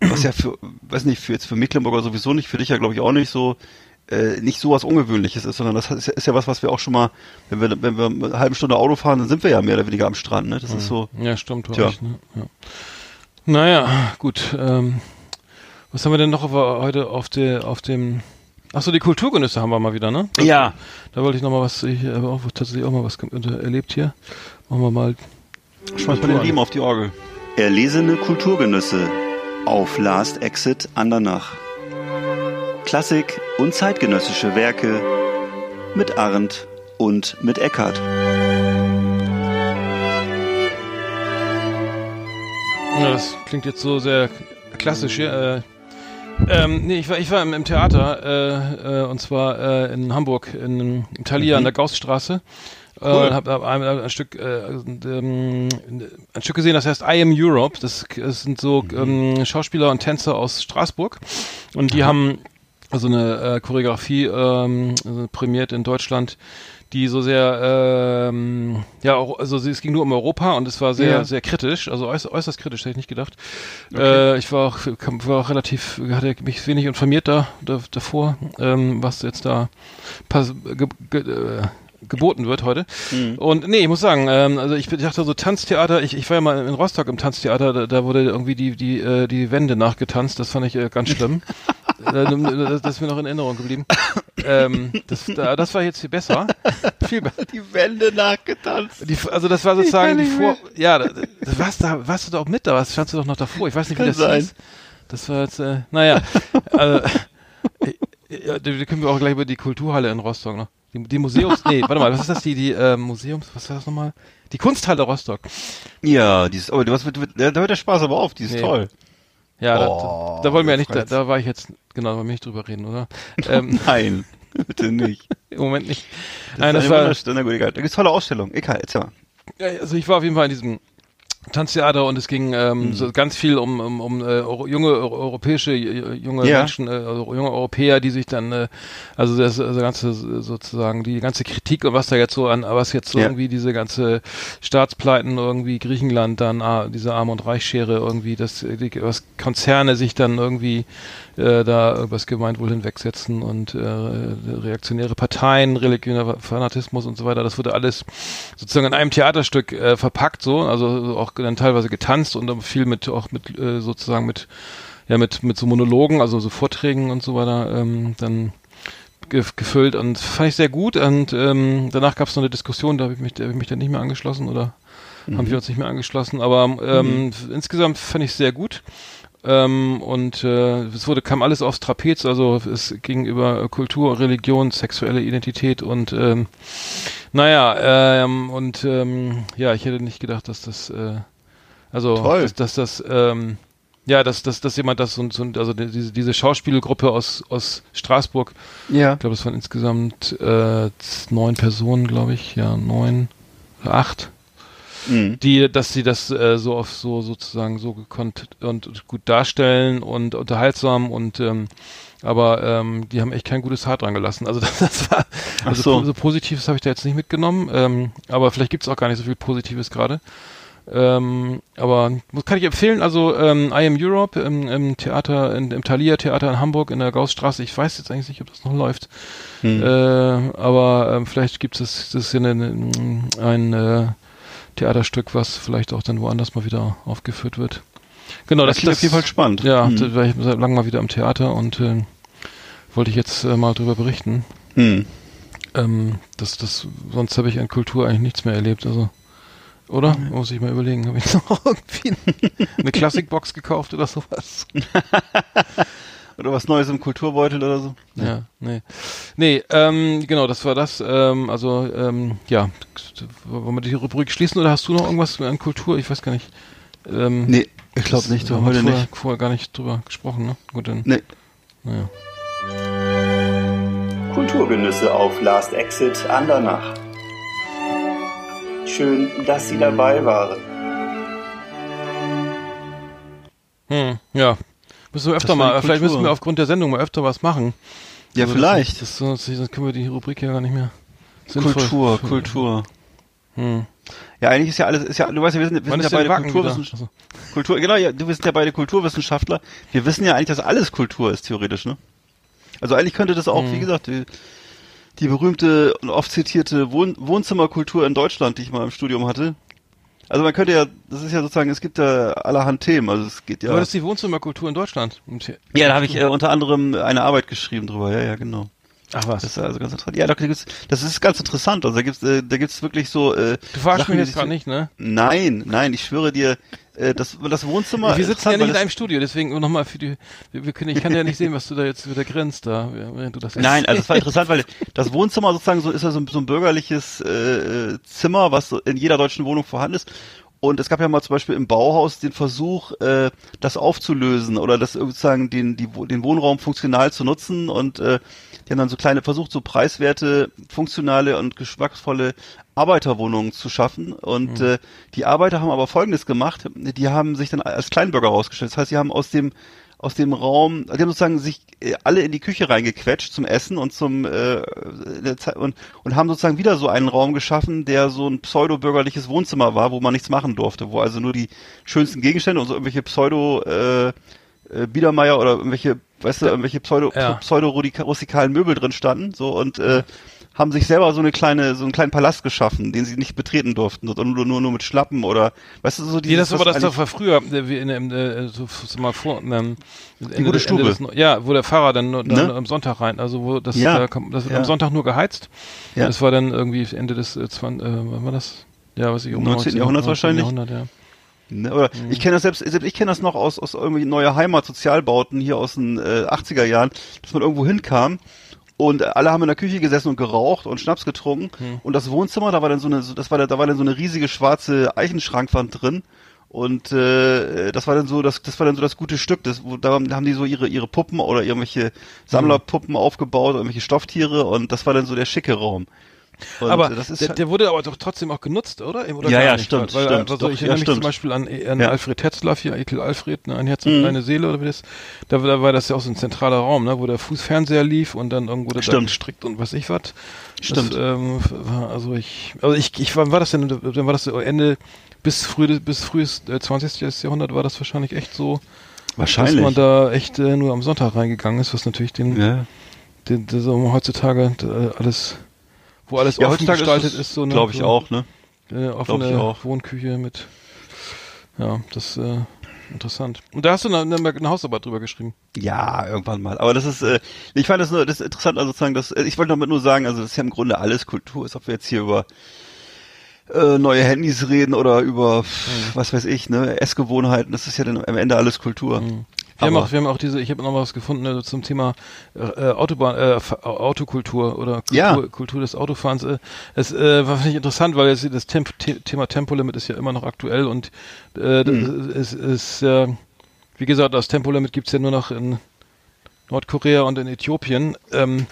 was ja für, weiß nicht, für jetzt für Mecklenburger sowieso nicht, für dich ja glaube ich auch nicht so, äh, nicht so was Ungewöhnliches ist, sondern das ist ja, ist ja was, was wir auch schon mal, wenn wir, wenn wir eine halbe Stunde Auto fahren, dann sind wir ja mehr oder weniger am Strand, ne? Das ist so, Ja, stimmt. Tja. recht, Ne? Ja. Naja, gut. Ähm, was haben wir denn noch auf, heute auf, der, auf dem... Achso, die Kulturgenüsse haben wir mal wieder, ne? ja, Da wollte ich noch mal was, ich habe auch tatsächlich auch mal was erlebt hier. Machen wir mal. schmeiß mal den Riemen auf die Orgel. Erlesene Kulturgenüsse auf Last Exit Andernach. Klassik und zeitgenössische Werke mit Arndt und mit Eckart. Ja, das klingt jetzt so sehr klassisch hier. Äh, ähm, nee, ich war, ich war im, im Theater, äh, äh, und zwar äh, in Hamburg, in, im Thalia an der Gaussstraße. Äh, Cool. und hab, hab ein, ein Stück äh, ähm, ein Stück gesehen, das heißt I Am Europe. Das, das sind so ähm, Schauspieler und Tänzer aus Straßburg. Und die haben also eine äh, Choreografie ähm, also prämiert in Deutschland, die so sehr, ähm, ja, auch, also es ging nur um Europa und es war sehr, Ja. sehr kritisch, also äuß, äußerst kritisch, hätte ich nicht gedacht. Äh, ich war auch, war auch relativ, hatte mich wenig informiert da, da davor, ähm, was jetzt da pass, ge, ge, äh, geboten wird heute. Und nee, ich muss sagen, ähm, also ich dachte so Tanztheater, ich, ich war ja mal in Rostock im Tanztheater, da, da wurde irgendwie die, die, äh, die Wände nachgetanzt, das fand ich äh, ganz schlimm. [laughs] Äh, das, das ist mir noch in Erinnerung geblieben. ähm, das, da, das war jetzt viel besser. viel besser. Die Wände nachgetanzt. Die, also das war sozusagen die Vor... Ja, da, das warst, da, warst du doch mit, da warst, standst du doch noch davor. Ich weiß nicht, wie Kann das sein. hieß. Das war jetzt, äh, naja. also, [laughs] äh, ja, da können wir auch gleich über die Kulturhalle in Rostock noch. Die, die Museums... Nee, warte mal, was ist das? Die, die äh, Museums... Was war das nochmal? Die Kunsthalle Rostock. Ja, dieses, oh, was da hört der Spaß aber auf, die ist Nee. toll. Ja, Oh, da, da wollen wir ja nicht... Da, da war ich jetzt... Genau, da wollen wir nicht drüber reden, oder? [laughs] ähm, Nein, bitte nicht. [laughs] Im Moment nicht. Das Nein, ist das war... na gut, egal. Da gibt's tolle Ausstellungen. Egal, erzähl mal. Ja, also ich war auf jeden Fall in diesem Tanztheater und es ging ähm, Mhm. so ganz viel um, um, um äh, junge Euro- europäische junge Ja. Menschen, äh, junge Europäer, die sich dann äh, also das also ganze sozusagen die ganze Kritik und was da jetzt so an was jetzt so Ja. irgendwie diese ganze Staatspleiten irgendwie Griechenland dann ah, diese Arm und Reichsschere irgendwie das die, was Konzerne sich dann irgendwie äh, da übers Gemeinwohl hinwegsetzen und äh, reaktionäre Parteien, religioner Fanatismus und so weiter. Das wurde alles sozusagen in einem Theaterstück äh, verpackt, so, also auch dann teilweise getanzt und dann viel mit auch mit äh, sozusagen mit ja mit mit so Monologen, also so Vorträgen und so weiter, ähm, dann ge gefüllt und fand ich sehr gut und ähm, danach gab es noch eine Diskussion, da habe ich mich, da hab ich mich dann nicht mehr angeschlossen oder haben wir uns nicht mehr angeschlossen, aber ähm, insgesamt fand ich es sehr gut. Ähm, und äh, es wurde kam alles aufs Trapez, also es ging über Kultur, Religion, sexuelle Identität und ähm, naja, ähm, und ähm, ja, ich hätte nicht gedacht, dass das äh, also Toll. dass, dass das ähm, ja, dass, dass, dass jemand das so, so also diese, diese Schauspielgruppe aus, aus Straßburg, Ja. ich glaube, es waren insgesamt äh, neun Personen, glaube ich, ja, neun, oder acht. Mhm. die, dass sie das äh, so auf so sozusagen so gekonnt und gut darstellen und unterhaltsam und ähm, aber ähm, die haben echt kein gutes Haar dran gelassen. Also [laughs] das, das war also so. so Positives habe ich da jetzt nicht mitgenommen, ähm, aber vielleicht gibt's auch gar nicht so viel Positives gerade. Ähm, aber kann ich empfehlen, also ähm, I Am Europe im, im Theater, in, im Thalia Theater in Hamburg in der Gaussstraße. Ich weiß jetzt eigentlich nicht, ob das noch läuft. Hm. Äh, aber ähm, vielleicht gibt es das ist ja eine, ein äh, Theaterstück, was vielleicht auch dann woanders mal wieder aufgeführt wird. Genau, das klingt auf jeden Fall spannend. Ja, Hm. da war ich seit langem mal wieder am Theater und äh, wollte ich jetzt äh, mal drüber berichten. Hm. Ähm, das, das, sonst habe ich an Kultur eigentlich nichts mehr erlebt. Also, oder? Muss ich mal überlegen. Habe ich [laughs] noch irgendwie [laughs] eine Klassikbox gekauft oder sowas? [laughs] Oder was Neues im Kulturbeutel oder so. Ja, nee. Nee, ähm, genau, das war das. Ähm, also, ähm, ja, wollen wir die Rubrik schließen oder hast du noch irgendwas an Kultur? Ich weiß gar nicht. Ähm, Nee, ich glaube nicht, haben wir heute vorher, nicht. vorher gar nicht drüber gesprochen, ne? Gut, dann. Nee. Naja. Kulturgenüsse auf Last Exit Andernach. Schön, dass Sie dabei waren. Hm, ja. Müssen wir öfter mal, vielleicht müssen wir aufgrund der Sendung mal öfter was machen. Ja, Also vielleicht. Das, das, das, sonst können wir die Rubrik ja gar nicht mehr. sinnvoll- Kultur, Kultur. Hm. Ja, eigentlich ist ja alles, ist ja, du weißt ja, wir sind, wir sind ja beide? Kulturwissenschaftler. Also, Kultur, genau, ja, du bist ja beide Kulturwissenschaftler. Wir wissen ja eigentlich, dass alles Kultur ist, theoretisch, ne? Also eigentlich könnte das auch, Mhm. wie gesagt, die, die berühmte und oft zitierte Wohn Wohnzimmerkultur in Deutschland, die ich mal im Studium hatte. Also man könnte ja, das ist ja sozusagen, es gibt ja allerhand Themen, also es geht ja. Aber das ist die Wohnzimmerkultur in Deutschland. Ja, da habe ich äh, unter anderem eine Arbeit geschrieben drüber, ja, ja, genau. Ach was. Das ist also ganz interessant. Ja, da gibt's, das ist ganz interessant. Also da gibt's, äh, da gibt's wirklich so. Äh, du verarschst mich jetzt gerade nicht, ne? Nein, nein, ich schwöre dir, äh, das, das Wohnzimmer. wir sitzen ja nicht in einem Studio, deswegen nochmal für die, wir, wir können, ich kann ja nicht sehen, was du da jetzt wieder grinst da, während du das Nein, also es war interessant, weil das Wohnzimmer sozusagen so ist ja so, ein- so ein bürgerliches äh, Zimmer, was so in jeder deutschen Wohnung vorhanden ist. Und es gab ja mal zum Beispiel im Bauhaus den Versuch, äh, das aufzulösen oder das sozusagen den, die, den Wohnraum funktional zu nutzen. Und äh, die haben dann so kleine versucht, so preiswerte, funktionale und geschmacksvolle Arbeiterwohnungen zu schaffen. Und äh, die Arbeiter haben aber Folgendes gemacht: Die haben sich dann als Kleinbürger rausgestellt. Das heißt, sie haben aus dem aus dem Raum, die haben sozusagen sich äh, alle in die Küche reingequetscht zum Essen und zum äh, und und haben sozusagen wieder so einen Raum geschaffen, der so ein pseudo-bürgerliches Wohnzimmer war, wo man nichts machen durfte, wo also nur die schönsten Gegenstände und so irgendwelche Pseudo äh, äh, Biedermeier oder irgendwelche, weißt du, irgendwelche pseudo Ja. pseudo rustikalen Möbel drin standen, so und äh, haben sich selber so eine kleine, so einen kleinen Palast geschaffen, den sie nicht betreten durften, sondern nur, nur, nur mit Schlappen oder, weißt du, so Nee, dieses, das aber was das doch war früher, äh, wie in, in, äh, so, mal vor, ähm, Ende gute Stube. Des, ja, wo der Fahrer dann, dann Ne? am Sonntag rein, also wo das, Ja. da das wird Ja. am Sonntag nur geheizt. Ja. Das war dann irgendwie Ende des, äh, 20, äh, wann war das? Ja, was ich um 19. Jahrhunderts wahrscheinlich. Jahrhundert, ja. Ne, oder Mhm. ich kenne das selbst, selbst ich kenne das noch aus, aus irgendwie neue Heimat-Sozialbauten hier aus den äh, 80er Jahren, dass man irgendwo hinkam und alle haben in der Küche gesessen und geraucht und Schnaps getrunken. Mhm. und das Wohnzimmer, da war dann so eine, das war da, da war dann so eine riesige schwarze Eichenschrankwand drin. Und äh, das war dann so das das war dann so das gute Stück. Das wo, da haben die so ihre ihre Puppen oder irgendwelche Sammlerpuppen aufgebaut irgendwelche Stofftiere. Und das war dann so der schicke Raum und aber äh, der, halt- der wurde aber doch trotzdem auch genutzt, oder? oder Ja, ja, nicht? stimmt, Weil, stimmt, Also doch, ich ja, erinnere mich zum. Beispiel an, an Ja. Alfred Tetzlaff hier, Ekel Alfred, ne, ein Herz und Mhm. eine Seele oder wie das. Da, da war das ja auch so ein zentraler Raum, ne, wo der Fußfernseher lief und dann irgendwo der da gestrickt und was ich was. Stimmt. Das, ähm, also ich, also ich, ich wann war das denn? Dann war das Ende bis früh, bis frühes äh, 20. Jahrhundert war das wahrscheinlich echt so, wahrscheinlich dass man da echt äh, nur am Sonntag reingegangen ist, was natürlich den, ja. den, den so heutzutage äh, alles, wo alles Ja, offen gestaltet ist, ist, so ne, glaube ich so, auch, ne? äh, offene auch. Wohnküche mit. Ja, das äh, interessant. Und da hast du eine, eine, eine Hausarbeit drüber geschrieben. Ja, irgendwann mal. Aber das ist, äh, ich fand das nur, das ist interessant, also sozusagen, das, äh, ich wollte damit nur sagen, also das ist ja im Grunde alles Kultur, ist, ob wir jetzt hier über äh, neue Handys reden oder über, pff, was weiß ich, ne, Essgewohnheiten, das ist ja dann am Ende alles Kultur. Wir haben, auch, wir haben auch diese, ich habe noch mal was gefunden äh, zum Thema äh, Autobahn, äh, Autokultur oder Kultur, Ja. Kultur des Autofahrens. Äh, es äh, war ich interessant, weil jetzt das Temp The Thema Tempolimit ist ja immer noch aktuell und äh, das es ist äh, wie gesagt, das Tempolimit gibt's ja nur noch in Nordkorea und in Äthiopien. Ähm,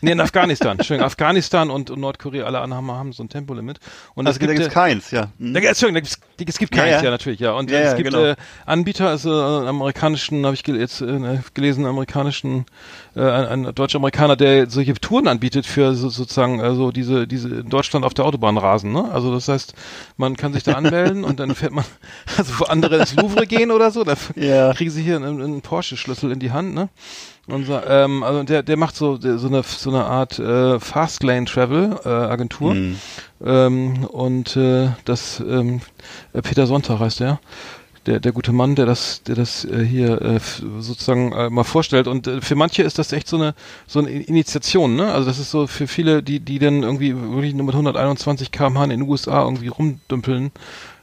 nee, in Afghanistan. [laughs] Entschuldigung, Afghanistan und, und Nordkorea, alle anderen haben, so ein Tempolimit. Und Also, es gibt, da gibt's äh, keins, ja. Hm. da, Entschuldigung, da gibt's, es gibt Ja, keins, ja, ja. natürlich, ja. Und Ja, es ja, gibt genau. äh, Anbieter, also äh, einen amerikanischen, habe ich jetzt äh, gelesen, einen amerikanischen, äh, ein, ein deutscher Amerikaner, der solche Touren anbietet für so, sozusagen also diese diese in Deutschland auf der Autobahn rasen, ne? Also das heißt, man kann sich da anmelden und dann fährt man, [laughs] also wo andere ins Louvre gehen oder so, da Ja. kriegen sie hier einen, einen Porsche-Schlüssel in die Hand, ne? Und so, ähm, also der, der macht so, der, so eine so eine Art äh, Fastlane Travel äh, Agentur. Hm. Ähm, und äh, das ähm, äh, Peter Sonntag heißt der. Der, der gute Mann, der das, der das äh, hier äh, sozusagen äh, mal vorstellt. Und äh, für manche ist das echt so eine so eine Initiation, ne? Also das ist so für viele, die, die dann irgendwie wirklich nur mit 121 km/h in den USA irgendwie rumdümpeln,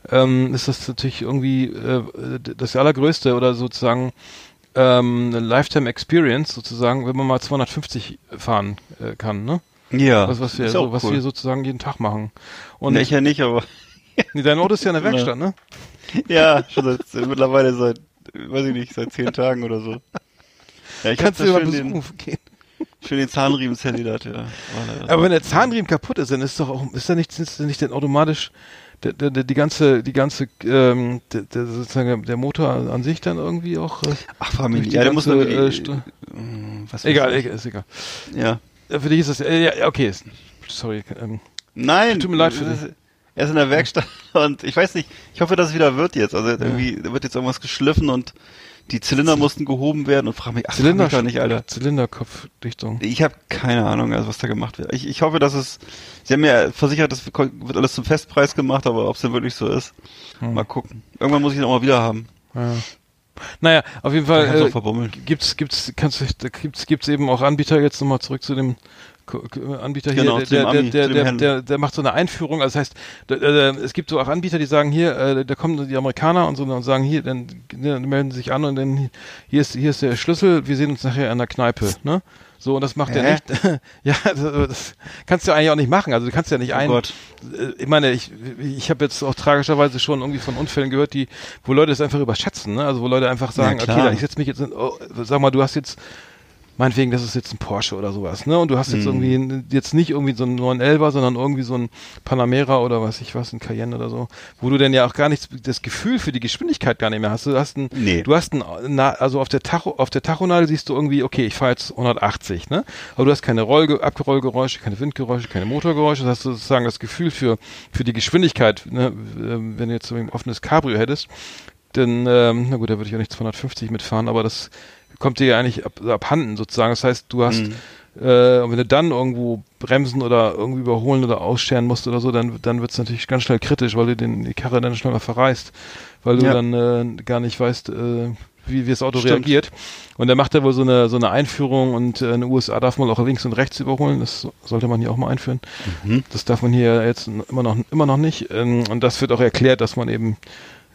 ähm, ist das natürlich irgendwie äh, das Allergrößte oder sozusagen ähm, eine Lifetime Experience sozusagen, wenn man mal 250 fahren äh, kann, ne? Ja. Was, was wir ist so, was cool. wir sozusagen jeden Tag machen. Und nee, ich ja nicht, aber [laughs] nee, dein Auto ist ja in der Werkstatt, ne? ja, schon seit, mittlerweile seit, weiß ich nicht, seit zehn Tagen oder so. Ja, ich Kannst du mal schön den, besuchen gehen. schön den Zahnriemen zerledert, ja. Aber wenn der Zahnriemen kaputt ist, dann ist doch auch, ist da nicht, ist da nicht denn automatisch der, der, der, die ganze, die ganze, ähm, der, der, sozusagen der Motor an sich dann irgendwie auch. Äh, Ach, Familie, ja, der muss ganze, man äh, äh, Stu- was egal, egal, ist egal. Ja. Äh, Für dich ist das, äh, ja, okay, sorry. Ähm, Nein. Tut mir leid für dich. Er ist in der Werkstatt [laughs] und ich weiß nicht, ich hoffe, dass es wieder wird jetzt. Also irgendwie da wird jetzt irgendwas geschliffen und die Zylinder mussten gehoben werden und frag mich, ach, Zylinder, doch nicht, Alter. Zylinderkopfdichtung. Ich habe keine Ahnung, also was da gemacht wird. Ich, ich hoffe, dass es. Sie haben mir versichert, das wird alles zum Festpreis gemacht, aber ob es denn wirklich so ist, Hm. mal gucken. Irgendwann muss ich ihn auch mal wieder haben. Ja. Naja, auf jeden Fall äh, gibt's gibt's kannst du da gibt's gibt's eben auch Anbieter jetzt nochmal zurück zu dem Anbieter hier Genau, der der, der, der, der, der, macht so eine Einführung also das heißt es gibt so auch Anbieter die sagen hier äh, da kommen die Amerikaner und so und sagen hier dann, dann melden sie sich an und dann hier ist hier ist der Schlüssel wir sehen uns nachher in der Kneipe ne so und das macht er Hä? nicht [laughs] ja das, das kannst du eigentlich auch nicht machen also du kannst ja nicht Oh ein Gott. äh, ich meine, ich, ich habe jetzt auch tragischerweise schon irgendwie von Unfällen gehört, die, wo Leute es einfach überschätzen, ne? Also wo Leute einfach sagen, Ja, okay, ich setze mich jetzt in, oh, sag mal, du hast jetzt, meinetwegen, das ist jetzt ein Porsche oder sowas, ne? Und du hast jetzt Mhm. irgendwie jetzt nicht irgendwie so einen 911er, sondern irgendwie so ein Panamera oder was ich was, ein Cayenne oder so, wo du dann ja auch gar nichts, das Gefühl für die Geschwindigkeit gar nicht mehr hast. Du hast ein, Nee. du hast ein, na, also auf der Tacho, auf der Tachonadel siehst du irgendwie, okay, ich fahre jetzt 180, ne? Aber du hast keine Rollge Abrollgeräusche, keine Windgeräusche, keine Motorgeräusche, das hast du sozusagen das Gefühl für, für die Geschwindigkeit, ne? Ähm, Wenn du jetzt so ein offenes Cabrio hättest, dann, ähm, na gut, da würde ich auch nicht 250 mitfahren, aber das kommt dir ja eigentlich ab, abhanden sozusagen. Das heißt, du hast, Mhm. äh, und wenn du dann irgendwo bremsen oder irgendwie überholen oder ausscheren musst oder so, dann, dann wird es natürlich ganz schnell kritisch, weil du den, die Karre dann schneller verreißt, weil du Ja. dann äh, gar nicht weißt, äh, wie, wie das Auto Stimmt. reagiert. Und dann macht er wohl so eine, so eine Einführung und äh, in den USA darf man auch links und rechts überholen. Das so- sollte man hier auch mal einführen. Mhm. Das darf man hier jetzt immer noch, immer noch nicht. Ähm, und das wird auch erklärt, dass man eben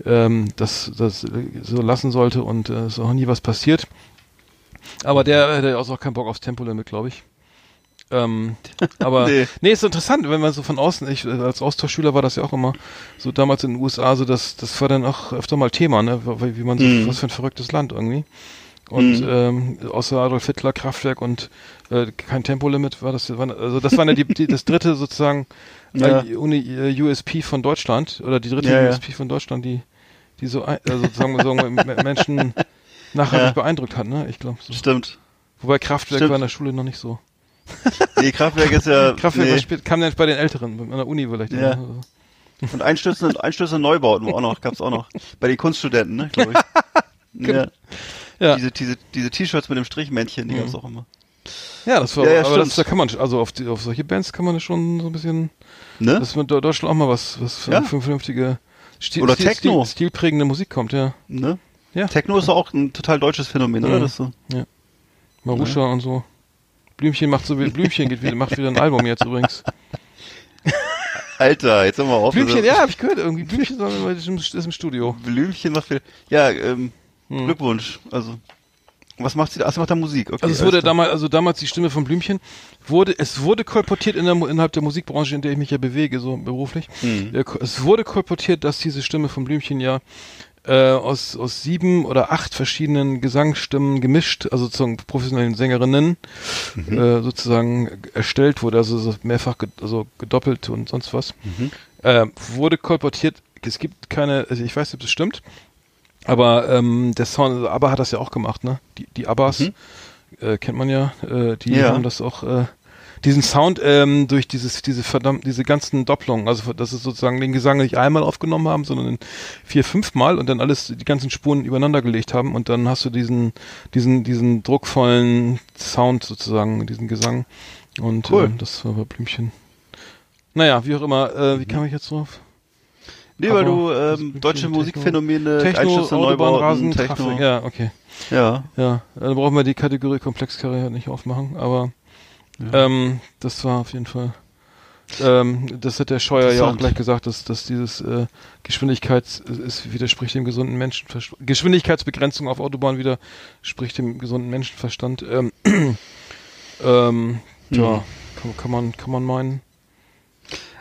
ähm, das, das so lassen sollte und äh, ist auch nie was passiert. Aber der hätte auch keinen Bock aufs Tempolimit, glaube ich. Ähm, [laughs] aber nee. Nee. ist interessant, wenn man so von außen, ich äh, als Austauschschüler war das ja auch immer so damals in den USA, so das, das war dann auch öfter mal Thema, ne? Wie, wie man so, Mhm. was für ein verrücktes Land irgendwie. Und Mhm. ähm, außer Adolf Hitler, Kraftwerk und äh, kein Tempolimit war das, war, also das war ja die, die, das dritte sozusagen [laughs] Ja. äh, Uni, äh, USP von Deutschland oder die dritte Ja. USP von Deutschland, die, die so ein, also sozusagen, so M- [laughs] Menschen nachhaltig Ja. beeindruckt hat, ne? Ich glaube so. Stimmt. Wobei Kraftwerk Stimmt. war in der Schule noch nicht so. [laughs] Nee, Kraftwerk ist ja. [laughs] Kraftwerk nee. spät, kam dann bei den Älteren, an der Uni vielleicht. Ja. ne? Und einstürzende, einstürzende Neubauten war auch noch, gab's auch noch. Bei den Kunststudenten, ne, glaube ich. [laughs] Ja. Ja. Diese, diese, diese T-Shirts mit dem Strichmännchen, die Mhm. gab's auch immer. Ja, das war, Ja, ja, aber das, da kann man, also auf, die, auf solche Bands kann man schon so ein bisschen, Ne? dass mit Deutschland auch mal was, was für, Ja. vernünftige Stil, Oder Stil, Techno. Stil, stilprägende Musik kommt, ja. ne? Ja. Techno ist auch ein total deutsches Phänomen, oder? Mhm. Das so. Marusha und so. Blümchen macht so wie Blümchen geht wieder, macht wieder ein Album jetzt übrigens. [laughs] Alter, jetzt hör mal auf. Blümchen, Das- ja, habe ich gehört, irgendwie Blümchen ist im, Studio. Blümchen macht viel. Ja, ähm, Hm. Glückwunsch. Also, was macht sie da? Ach, sie macht da Musik. Okay, Also es wurde damals, also damals die Stimme von Blümchen wurde, es wurde kolportiert in der, innerhalb der Musikbranche, in der ich mich ja bewege, so beruflich. Hm. Äh, Es wurde kolportiert, dass diese Stimme von Blümchen ja äh, aus, aus sieben oder acht verschiedenen Gesangsstimmen gemischt, also sozusagen professionellen Sängerinnen äh, sozusagen erstellt wurde, also so mehrfach ged also gedoppelt und sonst was. Äh, wurde kolportiert, es gibt keine, also ich weiß nicht, ob das stimmt, aber ähm, der Sound, also ABBA hat das ja auch gemacht, ne? Die, die Abbas äh, kennt man ja, äh, die Ja. haben das auch, äh, diesen Sound ähm, durch dieses, diese verdammt, diese ganzen Doppelungen, also dass es sozusagen den Gesang nicht einmal aufgenommen haben, sondern vier, fünf Mal und dann alles, die ganzen Spuren übereinander gelegt haben und dann hast du diesen, diesen, diesen druckvollen Sound sozusagen, diesen Gesang und Cool. ähm, das war bei Blümchen. Naja, wie auch immer, äh, wie kam ich jetzt drauf? Nee, weil du das ähm, Techno- deutsche Musikphänomene, Techno, Einstürze, Autobahn, Neubauten, Rasen, Techno. Traffic, ja, okay. Ja. Ja, dann brauchen wir die Kategorie Komplexkarriere nicht aufmachen, aber ähm, das war auf jeden Fall. Ähm, das hat der Scheuer ja auch gleich gesagt, dass, dass dieses äh, Geschwindigkeits es widerspricht dem gesunden Menschenverstand. Geschwindigkeitsbegrenzung auf Autobahn widerspricht dem gesunden Menschenverstand. Ähm, [clears throat] ähm, ja, kann, kann man kann man meinen.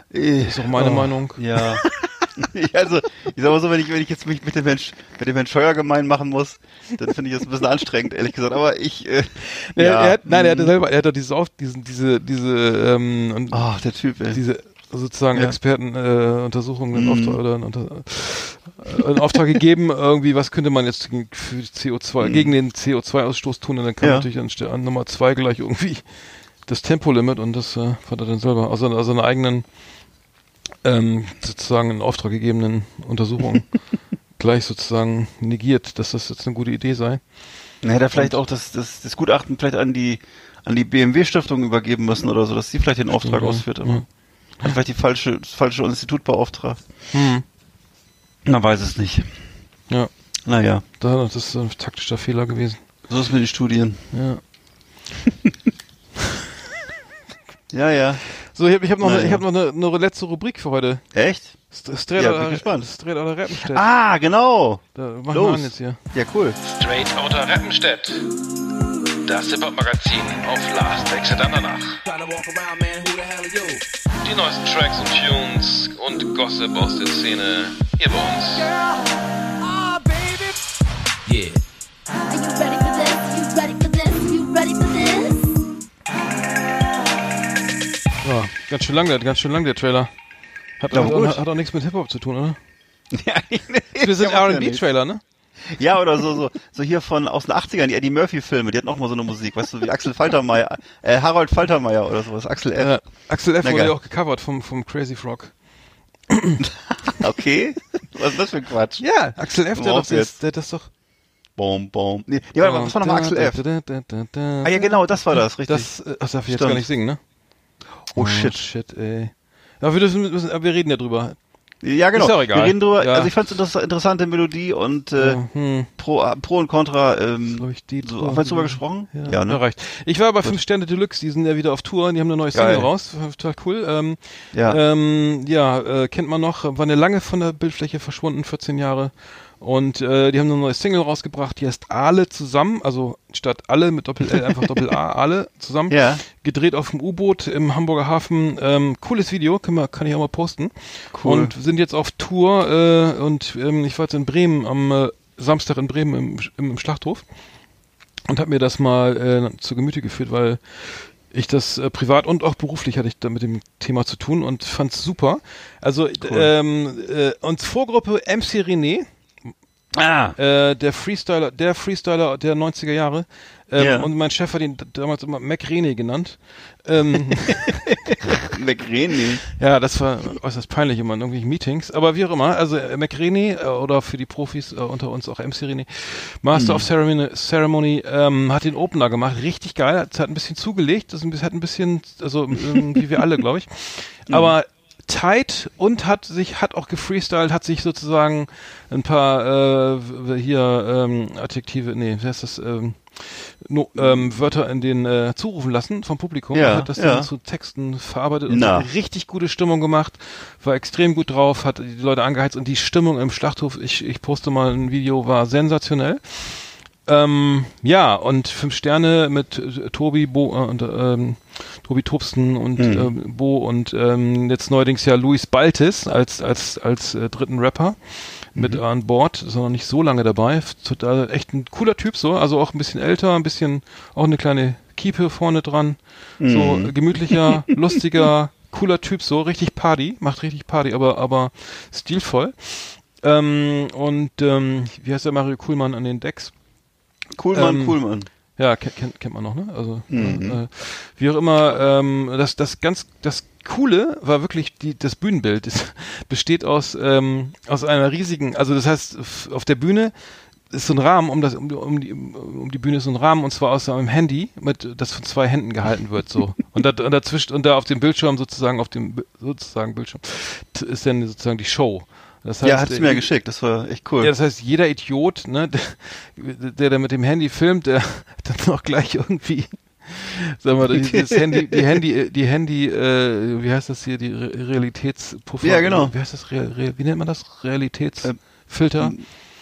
Ist auch meine Meinung. Ja. [laughs] [laughs] also, ich sag mal so, wenn ich, wenn ich jetzt mich mit dem Mensch, mit dem Herrn Scheuer gemein machen muss, dann finde ich das ein bisschen anstrengend, ehrlich gesagt. Aber ich, äh, Nee, ja. er hat, nein, er hatte mm. selber, er hat doch dieses auf, diesen, diese, diese, ähm, und Ach, der Typ, ey. diese sozusagen Ja. Expertenuntersuchungen äh, Mhm. Auftrag, oder in, unter, äh, in Auftrag gegeben, irgendwie, was könnte man jetzt gegen, für CO2, gegen den CO2-Ausstoß tun und dann kam. Ja. natürlich an, an Nummer zwei gleich irgendwie das Tempolimit und das äh, hat er dann selber, also, also eine eigenen ähm, sozusagen in Auftrag gegebenen Untersuchungen [laughs] gleich sozusagen negiert, dass das jetzt eine gute Idee sei. Na, hätte er vielleicht auch das, das, das Gutachten vielleicht an die, an die BMW-Stiftung übergeben müssen oder so, dass sie vielleicht den Auftrag ja. ausführt. Aber Ja. hat vielleicht die falsche, das falsche Institut beauftragt. Hm. Man weiß es nicht. Ja, Naja, da, das ist ein taktischer Fehler gewesen. so ist mit den Studien. Ja. [laughs] Ja, ja. So, ich habe ich hab noch, Na eine, ich ja. hab noch eine, eine letzte Rubrik für heute. Echt? St- Straight Ja, oder, bin gespannt. Straight oder Rappenstedt. Ah, genau. Da machen wir los. an jetzt hier. Ja, cool. Straight Outta Rappenstedt. Das Hip-Hop-Magazin auf Last Exit Andernach. Die neuesten Tracks und Tunes und Gossip aus der Szene hier bei uns. Yeah. Are you ready ganz schön lang, der, ganz schön lang der Trailer. Hat, Ja, hat, gut. hat, hat auch nichts mit Hip-Hop zu tun, oder? [laughs] Ja, Wir sind. R&B-Trailer, ne? Ja, oder so, so, so hier von aus den 80ern, die Eddie Murphy-Filme, die hatten auch mal so eine Musik, weißt du, wie Axel Faltermeier, äh, Harold Faltermeier oder sowas, Axel F. Ja, Axel F. Na, wurde ja auch gecovert vom, vom Crazy Frog. [laughs] Okay. Was ist das für ein Quatsch? Ja, Axel F., der, doch, der hat das doch... Bom, bom. Nee, nee warte mal, was war nochmal Axel F? Ah ja, genau, das war das, richtig. Das, äh, das darf ich jetzt Stimmt. gar nicht singen, ne? Oh shit. shit, ey. Ja, wir, müssen, aber wir reden ja drüber. Ja, genau. Ist auch egal. Wir reden drüber, Ja. also ich fand's interess interessante Melodie und äh, Ja, hm. pro, pro und contra, ähm, Glaub ich, die so, haben wir drüber gesprochen? Ja, Ja, ne? reicht. Ich war bei 5 Sterne Deluxe, die sind ja wieder auf Tour, die haben eine neue Single raus, total cool. Ähm, Ja. ähm, ja äh, kennt man noch, war eine lange von der Bildfläche verschwunden, 14 Jahre. Und äh, die haben eine neue Single rausgebracht, die heißt Alle zusammen, also statt alle mit Doppel-L [laughs] einfach Doppel-A, alle zusammen. Ja. Gedreht auf dem U-Boot im Hamburger Hafen. Ähm, cooles Video, kann, man, kann ich auch mal posten. Cool. Und sind jetzt auf Tour äh, und ähm, ich war jetzt in Bremen am äh, Samstag in Bremen im, im, im Schlachthof und habe mir das mal äh, zu Gemüte geführt, weil ich das äh, privat und auch beruflich hatte ich da mit dem Thema zu tun und fand's super. Also ähm, äh, und Vorgruppe MC René, Ah. äh, der Freestyler, der Freestyler der 90er Jahre. Ähm, Ja. Und mein Chef hat ihn damals immer Mac René genannt. Ähm, [laughs] McRené. [laughs] ja, das war äußerst peinlich immer in irgendwelchen Meetings. Aber wie auch immer, also äh, Mac René äh, oder für die Profis äh, unter uns auch MC René, Master of Ceremony, Ceremony ähm, hat den Opener gemacht. Richtig geil. Hat, hat ein bisschen zugelegt. Das hat ein bisschen, also wie wir alle, glaube ich. [laughs] Aber tight und hat sich hat auch gefreestylt, hat sich sozusagen ein paar äh, hier ähm, Adjektive, nee, wie heißt das, ähm, no, ähm, Wörter in den äh, zurufen lassen vom Publikum Ja, hat das ja. dann zu Texten verarbeitet und Na. hat richtig gute Stimmung gemacht, war extrem gut drauf, hat die Leute angeheizt und die Stimmung im Schlachthof, ich, ich poste mal ein Video, war sensationell. Ähm, ja, und fünf Sterne mit äh, Tobi, Bo äh, und ähm, Tobi Tobsten und ähm, Bo und ähm, jetzt neuerdings ja Luis Baltis als als als äh, dritten Rapper. mit an Bord, ist noch nicht so lange dabei. Total echt ein cooler Typ so, also auch ein bisschen älter, ein bisschen auch eine kleine Kiepe vorne dran, so gemütlicher, [laughs] lustiger, cooler Typ so, richtig Party, macht richtig Party, aber aber stilvoll. Ähm, und ähm, wie heißt der Mario Kuhlmann an den Decks? Coolmann, Ähm, Coolmann. Ja, kennt, kennt, man noch, ne? Also Mhm. äh, wie auch immer, ähm, das, das ganz, das Coole war wirklich die, das Bühnenbild. Das [laughs] besteht aus ähm, aus einer riesigen, also das heißt auf der Bühne ist so ein Rahmen um das um, die- um die um die Bühne ist so ein Rahmen und zwar aus einem Handy mit das von zwei Händen gehalten wird so [laughs] und, da, und dazwischen und da auf dem Bildschirm sozusagen auf dem sozusagen Bildschirm ist dann sozusagen die Show. Das ja, hat's äh, mir ja geschickt, das war echt cool. ja, das heißt, jeder Idiot, ne, [laughs] der, der da mit dem Handy filmt, der hat [laughs] dann auch gleich irgendwie, sag mal, die- das Handy, die Handy, die Handy, äh, wie heißt das hier, die Re Realitätspuffer. Ja, genau. Wie heißt das, Real, Real, wie nennt man das? Ähm, Realitätsfilter?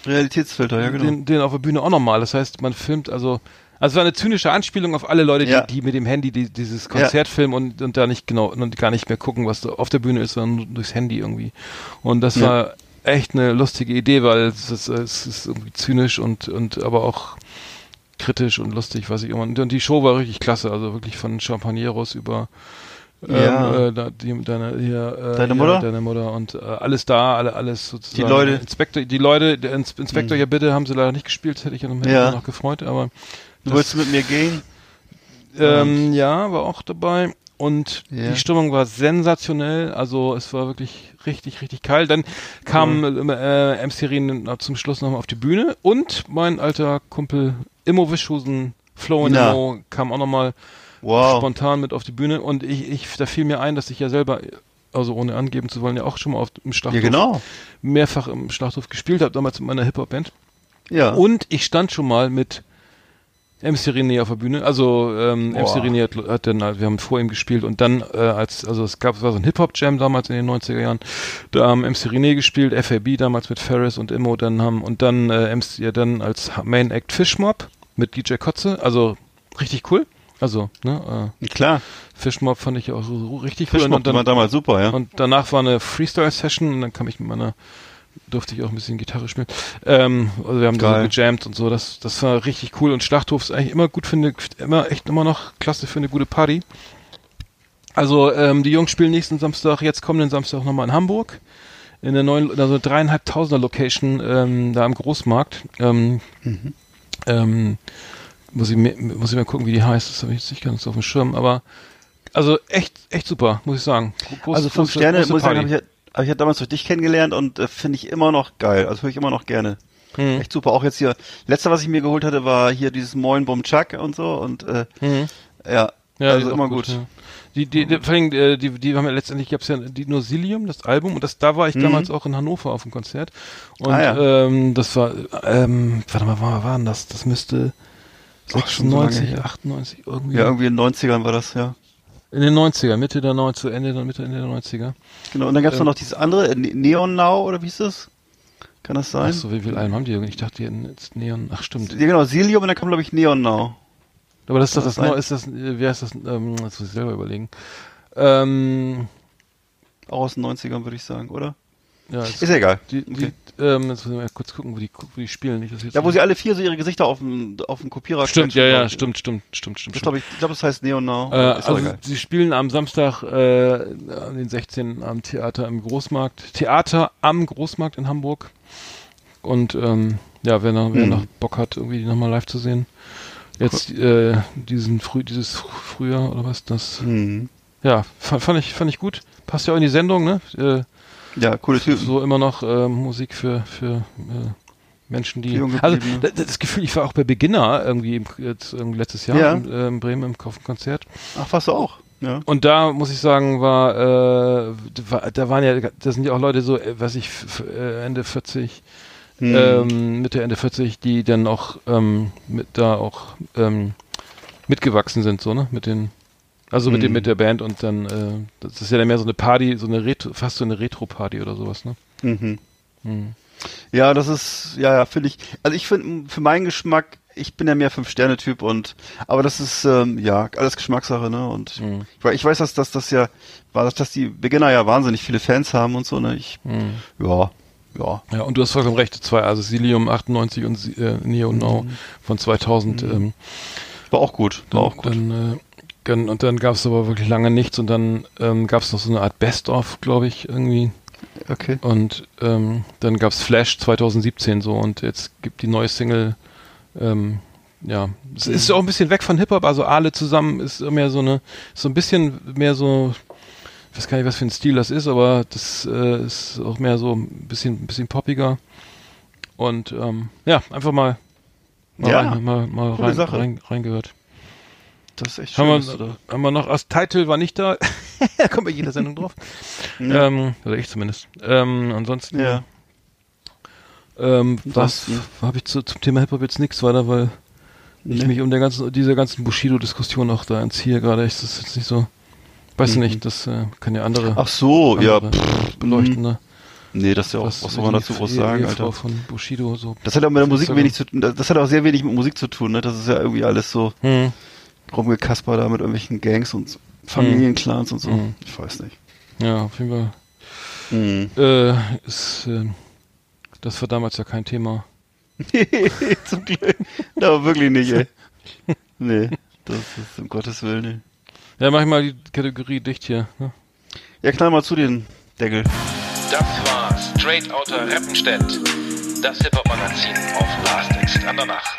Realitätsfilter, ja genau. den, den auf der Bühne auch nochmal. Das heißt, man filmt also, also es war eine zynische Anspielung auf alle Leute, die, Ja. die mit dem Handy die, dieses Konzert filmen und, und da nicht genau und gar nicht mehr gucken, was da auf der Bühne ist, sondern nur durchs Handy irgendwie. Und das Ja. war echt eine lustige Idee, weil es ist, es ist irgendwie zynisch und, und aber auch kritisch und lustig, was ich immer. Und, und die Show war richtig klasse, also wirklich von Champagneros über Ja. ähm, äh, die, deine, hier, äh, Deine Mutter? deine Mutter und äh, alles da, alle, alles sozusagen. Die Leute? Inspektor, die Leute, der Ins Inspektor, ja bitte, haben sie leider nicht gespielt, hätte ich ja Ja. noch gefreut, aber Du wolltest mit mir gehen? ähm, ja, war auch dabei. Und Ja. die Stimmung war sensationell. Also es war wirklich richtig, richtig kalt. Dann kam äh, MC zum Schluss nochmal auf die Bühne und mein alter Kumpel Immo Wischhusen, Flo und Na. Immo kam auch nochmal Wow. spontan mit auf die Bühne. Und ich, ich, da fiel mir ein, dass ich ja selber, also ohne angeben zu wollen, ja auch schon mal auf, im Schlachthof, Ja, genau. mehrfach im Schlachthof gespielt habe, damals mit meiner Hip-Hop-Band. Ja. Und ich stand schon mal mit MC René auf der Bühne. Also ähm, Boah. MC René hat, hat dann, wir haben vor ihm gespielt und dann äh, als, also es gab, es war so ein Hip-Hop-Jam damals in den 90er Jahren. Da haben MC René gespielt, FAB damals mit Ferris und Immo, dann haben und dann äh, MC, ja dann als Main Act Fishmob mit DJ Kotze. Also richtig cool. Also, ne, Klar. äh, Fishmob fand ich auch so, so richtig cool. Fischmob und dann, war damals super, ja. und danach war eine Freestyle-Session und dann kam ich mit meiner, durfte ich auch ein bisschen Gitarre spielen. Ähm, also wir haben da so Geil. gejammt und so, das, das war richtig cool und Schlachthof ist eigentlich immer gut für eine, immer echt immer noch klasse für eine gute Party. Also ähm, die Jungs spielen nächsten Samstag, jetzt kommenden Samstag nochmal in Hamburg in der neuen, also dreieinhalbtausender Location ähm, da am Großmarkt. Ähm, Mhm. ähm, muss ich mir, muss ich mal gucken, wie die heißt. Das habe ich jetzt nicht ganz auf dem Schirm, aber also echt, echt super, muss ich sagen. Groß, also fünf große- Sterne, große muss ich sagen, habe ich, ja- hab ich ja damals durch dich kennengelernt und äh, finde ich immer noch geil. Also höre ich immer noch gerne. Hm. Echt super. Auch jetzt hier, letzte, was ich mir geholt hatte, war hier dieses Moin Bum Chuck und so und äh, Mhm. ja, Ja, die also ist immer auch gut. ja. Die, die, die, vor allem, äh, die, die haben ja letztendlich, gab's ja die Nosilium, das Album, und das, da war ich Mhm. damals auch in Hannover auf dem Konzert. Und Ah, ja. ähm, das war, ähm, warte mal, wann war denn das? Das müsste Ach, schon so lange 96, her. 98, irgendwie. Ja, irgendwie in den 90ern war das, ja. In den 90er, Mitte der 90er, Ende, der- Mitte, Ende der 90er. Genau. Und dann gab's Ähm. noch dieses andere, äh, Ne- Neon Now, oder wie hieß das? Kann das sein? Ach so, wie viel Alben haben die? Ich dachte, die hätten jetzt Neon, ach stimmt. Ja, genau, Silium und dann kam, glaube ich, Neon Now. Aber das ist doch das, das ist das, äh, wie heißt das, ähm, das muss ich selber überlegen. Ähm, Auch aus den 90ern, würde ich sagen, oder? Ja, Ist ja egal. Die, Okay. die, ähm, jetzt müssen wir mal kurz gucken, wo die, wo die spielen. Nicht, dass jetzt Ja, wo sie alle vier so ihre Gesichter auf dem, auf dem Kopierer Stimmt, ja, ja, ich. stimmt, stimmt, stimmt, stimmt. Stimmt. glaube ich, ich glaube, das heißt Neon Now. Äh, ist also egal. sie spielen am Samstag äh, den 16. am Theater im Großmarkt. Theater am Großmarkt in Hamburg. Und ähm, ja, wer, noch, wer Hm. noch Bock hat, irgendwie die nochmal live zu sehen. Jetzt äh, diesen früh, dieses Fr- Frühjahr oder was, das Hm. ja, fand, fand ich fand ich gut. Passt ja auch in die Sendung, ne? Äh, Ja, coole Typen. so immer noch äh, Musik für für äh, Menschen, die also das Gefühl, ich war auch bei Beginner irgendwie im, jetzt irgendwie letztes Jahr Ja. in, äh, in Bremen im Konzert. Ach, warst du auch? Ja. Und da muss ich sagen, war, äh, war da waren ja, da sind ja auch Leute so, äh, was ich, äh, Ende 40, Hm. ähm, Mitte, Ende 40, die dann auch ähm, mit da auch ähm, mitgewachsen sind, so, ne? Mit den, also mit dem, Hm. mit der Band und dann, äh, das ist ja dann mehr so eine Party, so eine Retro, fast so eine Retro-Party oder sowas, ne? Mhm. Hm. Ja, das ist, ja, ja, finde ich, also ich finde, für meinen Geschmack, ich bin ja mehr Fünf-Sterne-Typ und, aber das ist, ähm, ja, alles Geschmackssache, ne, und Mhm. ich, ich weiß, dass, dass das ja, war, dass die Beginner ja wahnsinnig viele Fans haben und so, ne, ich, Hm. ja, ja. Ja, und du hast vollkommen recht, zwei, also Silium 98 und äh, Neo Now von 2000. Ähm, War auch gut. War auch gut. Dann, äh, dann, und dann gab es aber wirklich lange nichts und dann ähm, gab es noch so eine Art Best-of, glaube ich, irgendwie. Okay. Und ähm, dann gab es Flash 2017 so und jetzt gibt die neue Single, ähm, ja, es ist auch ein bisschen weg von Hip-Hop, also alle zusammen ist mehr so eine, so ein bisschen mehr so, ich weiß gar nicht, was für ein Stil das ist, aber das äh, ist auch mehr so ein bisschen, ein bisschen poppiger. Und ähm, ja, einfach mal, mal, Ja, rein, mal, mal rein, rein, reingehört. Das ist echt schön. Haben wir, haben wir noch, als Titel war nicht da, [laughs] da kommt bei jeder Sendung drauf. [laughs] Ja. Ähm, oder ich zumindest. Ähm, ansonsten, ja. ähm, was habe ich zu, zum Thema Hip-Hop jetzt nichts weiter, weil ich Nee. mich um der ganzen, dieser ganzen Bushido-Diskussion auch da entziehe gerade. Ich, das ist jetzt nicht so, weiß Mhm. nicht, das äh, kann ja andere, Ach so, ja. andere pff, beleuchten. Ne? Nee, das ist ja auch, was, soll man dazu groß Ehe- sagen, Ehefrau Alter? von Bushido so. Das hat auch mit der Musik wenig zu tun, das das hat auch sehr wenig mit Musik zu tun, ne? Das ist ja irgendwie alles so Hm. Rumgekasper da mit irgendwelchen Gangs und Familienclans und so. Mhm. Ich weiß nicht. Ja, auf jeden Fall. Mhm. Äh, ist, äh, das war damals ja kein Thema. [laughs] Zum Glück. Aber wirklich nicht, ey. [laughs] Nee, das ist um Gottes Willen, ey. Ja, mach ich mal die Kategorie dicht hier. Ne? Ja, knall mal zu den Deckel. Das war Straight Outta Rappenstedt, das Hip-Hop-Magazin auf Last Exit Andernach.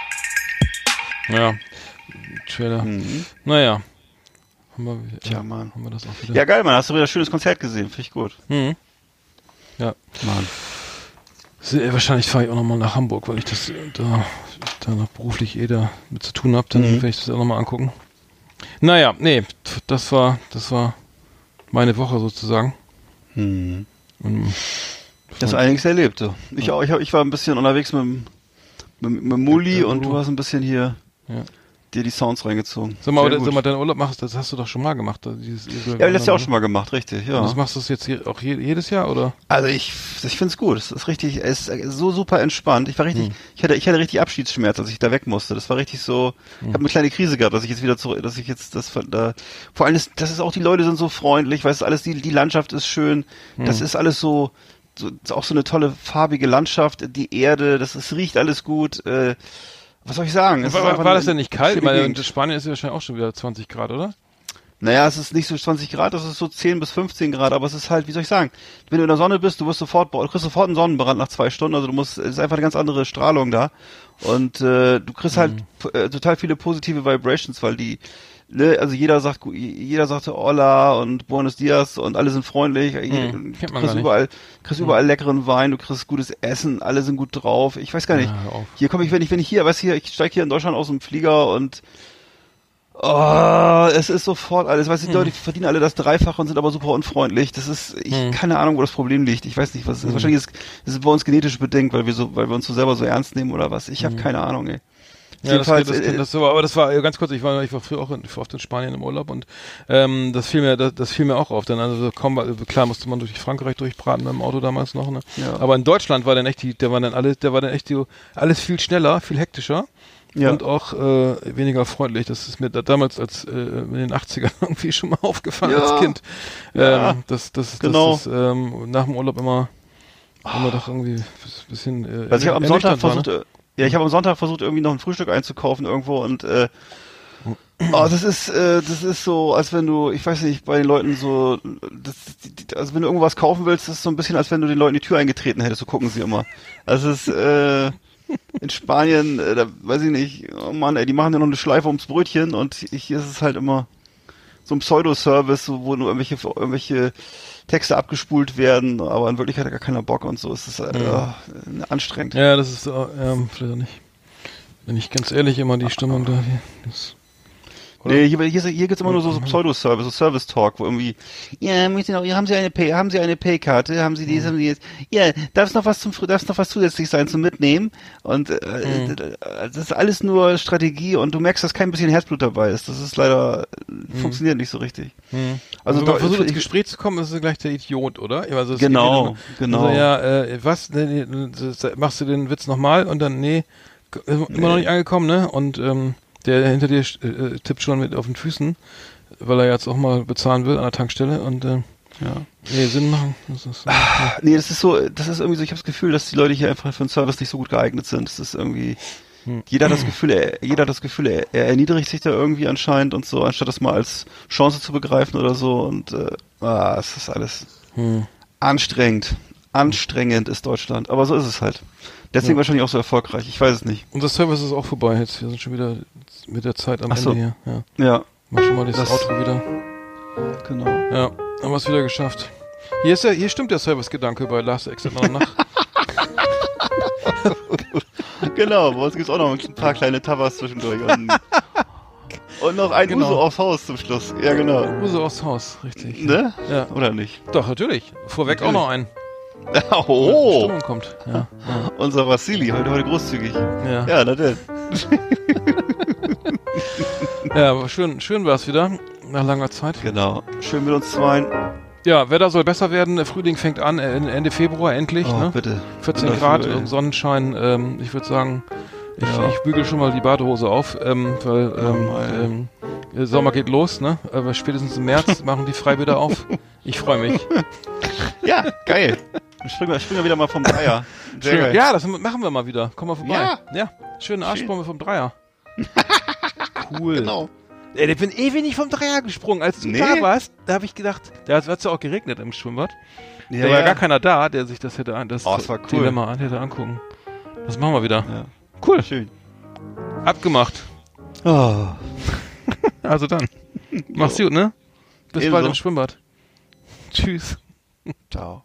Ja, Trailer. Mhm. Naja. Haben wir, Tja, äh, Mann. Haben wir das auch wieder. Ja, geil, Mann. Hast du wieder ein schönes Konzert gesehen? Finde ich gut. Mhm. Ja. Mann. Sehr, wahrscheinlich fahre ich auch nochmal nach Hamburg, weil ich das äh, da, da noch beruflich eh da mit zu tun habe. Dann Mhm. werde ich das auch nochmal angucken. Naja, nee, das war, das war meine Woche sozusagen. Mhm. Und, Das einiges erlebt. Ich auch. Ich, ich war ein bisschen unterwegs mit, mit, mit Muli Ja, und du hast ein bisschen hier Ja. Dir die Sounds reingezogen. sag mal, sag mal, deinen Urlaub machst, das hast du doch schon mal gemacht. da, Dieses Ja, letztes Jahr auch schon mal gemacht, richtig, ja. Und das machst du jetzt hier auch je, jedes Jahr, oder? Also ich, ich finde es gut. Es ist richtig, es ist so super entspannt. Ich war richtig, Hm. ich hatte, ich hatte richtig Abschiedsschmerz, als ich da weg musste. Das war richtig so. Ich Hm. habe eine kleine Krise gehabt, dass ich jetzt wieder zurück, dass ich jetzt das da. Vor allem, ist, das ist auch die Leute sind so freundlich, weißt du, alles die, die Landschaft ist schön. Hm. Das ist alles so, so auch so eine tolle farbige Landschaft. Die Erde, das ist, riecht alles gut. Äh, was soll ich sagen? Es War, war eine das denn nicht kalt? Ich meine, Spanien ist ja wahrscheinlich auch schon wieder 20 Grad, oder? Naja, es ist nicht so 20 Grad, das ist so 10 bis 15 Grad, aber es ist halt, wie soll ich sagen, wenn du in der Sonne bist, du wirst sofort, du kriegst sofort einen Sonnenbrand nach zwei Stunden, also du musst, es ist einfach eine ganz andere Strahlung da und äh, du kriegst halt Mhm. äh, total viele positive Vibrations, weil die, also jeder sagt, jeder sagte Hola und Buenos Dias und alle sind freundlich, Mhm. du kriegst gar nicht. Mhm. überall, kriegst überall leckeren Wein, du kriegst gutes Essen, alle sind gut drauf, ich weiß gar nicht, Ja, hier komme ich, wenn ich, wenn ich hier, weißt du, hier, ich steige hier in Deutschland aus dem Flieger und Oh, es ist sofort alles. Weißt du, die Leute verdienen alle das Dreifache und sind aber super unfreundlich. Das ist, ich Hm. keine Ahnung, wo das Problem liegt. Ich weiß nicht, was es ist. Wahrscheinlich ist es bei uns genetisch bedingt, weil wir so, weil wir uns so selber so ernst nehmen oder was. Ich habe keine Ahnung, ey. Ja, das, das, das, äh, das, war, aber das war ganz kurz, ich war, ich war früher auch in, oft in Spanien im Urlaub und ähm, das fiel mir, das, das fiel mir auch auf. Dann also kaum war- klar musste man durch Frankreich durchbraten mit dem Auto damals noch, ne? Ja. Aber in Deutschland war dann echt die, der war dann alles, der war dann echt die, alles viel schneller, viel hektischer. Ja. Und auch äh, weniger freundlich. Das ist mir da, damals als äh, in den 80ern [laughs] irgendwie schon mal aufgefallen Ja. als Kind. Ja. Ähm, das, das, Genau. das ist ähm, nach dem Urlaub immer, immer doch irgendwie ein bisschen. Äh, Also ich habe am Sonntag war, ne? Ja, ich habe am Sonntag versucht, irgendwie noch ein Frühstück einzukaufen irgendwo und äh, oh, das ist, äh, das ist so, als wenn du, ich weiß nicht, bei den Leuten so, das, die- also wenn du irgendwas kaufen willst, ist so ein bisschen, als wenn du den Leuten die Tür eingetreten hättest, so gucken sie immer. Also es ist, äh, in Spanien, äh, da weiß ich nicht, oh Mann, ey, die machen ja noch eine Schleife ums Brötchen und hier ist es halt immer so ein Pseudo-Service, wo nur irgendwelche, irgendwelche Texte abgespult werden, aber in Wirklichkeit hat gar keiner Bock und so. Es ist äh, äh, anstrengend. Ja, das ist, äh, ähm, vielleicht auch nicht. Wenn ich ganz ehrlich immer die Stimmung da, die, das, Oder? Nee, hier, hier, hier gibt's immer nur so, so Pseudo-Service, so Service-Talk, wo irgendwie, ja, möchten auch, haben Sie eine Pay, haben Sie eine Pay-Karte, haben Sie dies, haben Sie jetzt, ja, darf es noch was zum, darf es noch was zusätzlich sein zum Mitnehmen? Und, äh, Mhm. das ist alles nur Strategie und du merkst, dass kein bisschen Herzblut dabei ist. Das ist leider, Mhm. funktioniert nicht so richtig. hm. Also Also, versucht, ins Gespräch zu kommen, ist gleich der Idiot, oder? Also es Genau, immer- genau. Also, ja, äh, was? Nee, nee, machst du den Witz nochmal und dann, nee, immer noch nicht angekommen, ne? Und ähm, der hinter dir äh, tippt schon mit auf den Füßen, weil er jetzt auch mal bezahlen will an der Tankstelle und äh, Ja. Nee, Sinn machen. Das ist, ja. Nee, das ist so, das ist irgendwie so, ich habe das Gefühl, dass die Leute hier einfach für den Service nicht so gut geeignet sind. Das ist irgendwie, Hm. jeder hat das Gefühl, er, jeder hat das Gefühl, er, er erniedrigt sich da irgendwie anscheinend und so, anstatt das mal als Chance zu begreifen oder so und, äh, ah, es ist alles Hm. anstrengend. Anstrengend ist Deutschland, aber so ist es halt. Deswegen Ja. wahrscheinlich auch so erfolgreich, ich weiß es nicht. Unser Service ist auch vorbei jetzt. Wir sind schon wieder mit der Zeit am Ach so. Ende hier. Ja. Ja, Mach schon mal das, Das- Outro wieder. genau. Ja, haben wir es wieder geschafft. Hier ist der, hier stimmt der Service-Gedanke bei Last Exit nach nach. [laughs] Genau, bei uns gibt's auch noch ein paar kleine Towers zwischendurch. Und, [laughs] und noch ein Genau. Uso aufs Haus zum Schluss. Ja, genau. Uso aufs Haus, richtig. Ne? Ja. Oder nicht? Doch, natürlich. Vorweg auch Natürlich. noch ein. [laughs] oh, Stimmung kommt. Ja. [laughs] unser Vassili, heute, heute großzügig. Ja. Ja, na denn. [laughs] Ja, aber schön, schön war es wieder. Nach langer Zeit. Genau. Schön mit uns zweien. Ja, Wetter soll besser werden. Frühling fängt an, äh, Ende Februar endlich. Oh, ne? bitte. 14 Bin Grad dafür, Sonnenschein. Ähm, ich würde sagen, ich, Ja. ich bügel schon mal die Badehose auf, ähm, weil ähm, ähm, der Sommer geht los, ne? Aber spätestens im März machen die Freibäder auf. Ich freue mich. Ja, geil. Springen wir, springen wir wieder mal vom Dreier. [laughs] Ja, das machen wir mal wieder. Komm mal vorbei. Ja. ja. Schönen Arschbombe vom Dreier. [laughs] Cool. Genau. Ey, ich bin ewig nicht vom Dreier gesprungen. Als du Nee. da warst, da habe ich gedacht, da hat es ja auch geregnet im Schwimmbad. Ja, da war ja. gar keiner da, der sich das hätte an, das Oh, das war cool. Dilemma an, hätte angucken. Das machen wir wieder. Ja. Cool. Schön. Abgemacht. Oh. [laughs] Also dann. Mach's gut, ne? Bis Ebenso. bald im Schwimmbad. Tschüss. Ciao.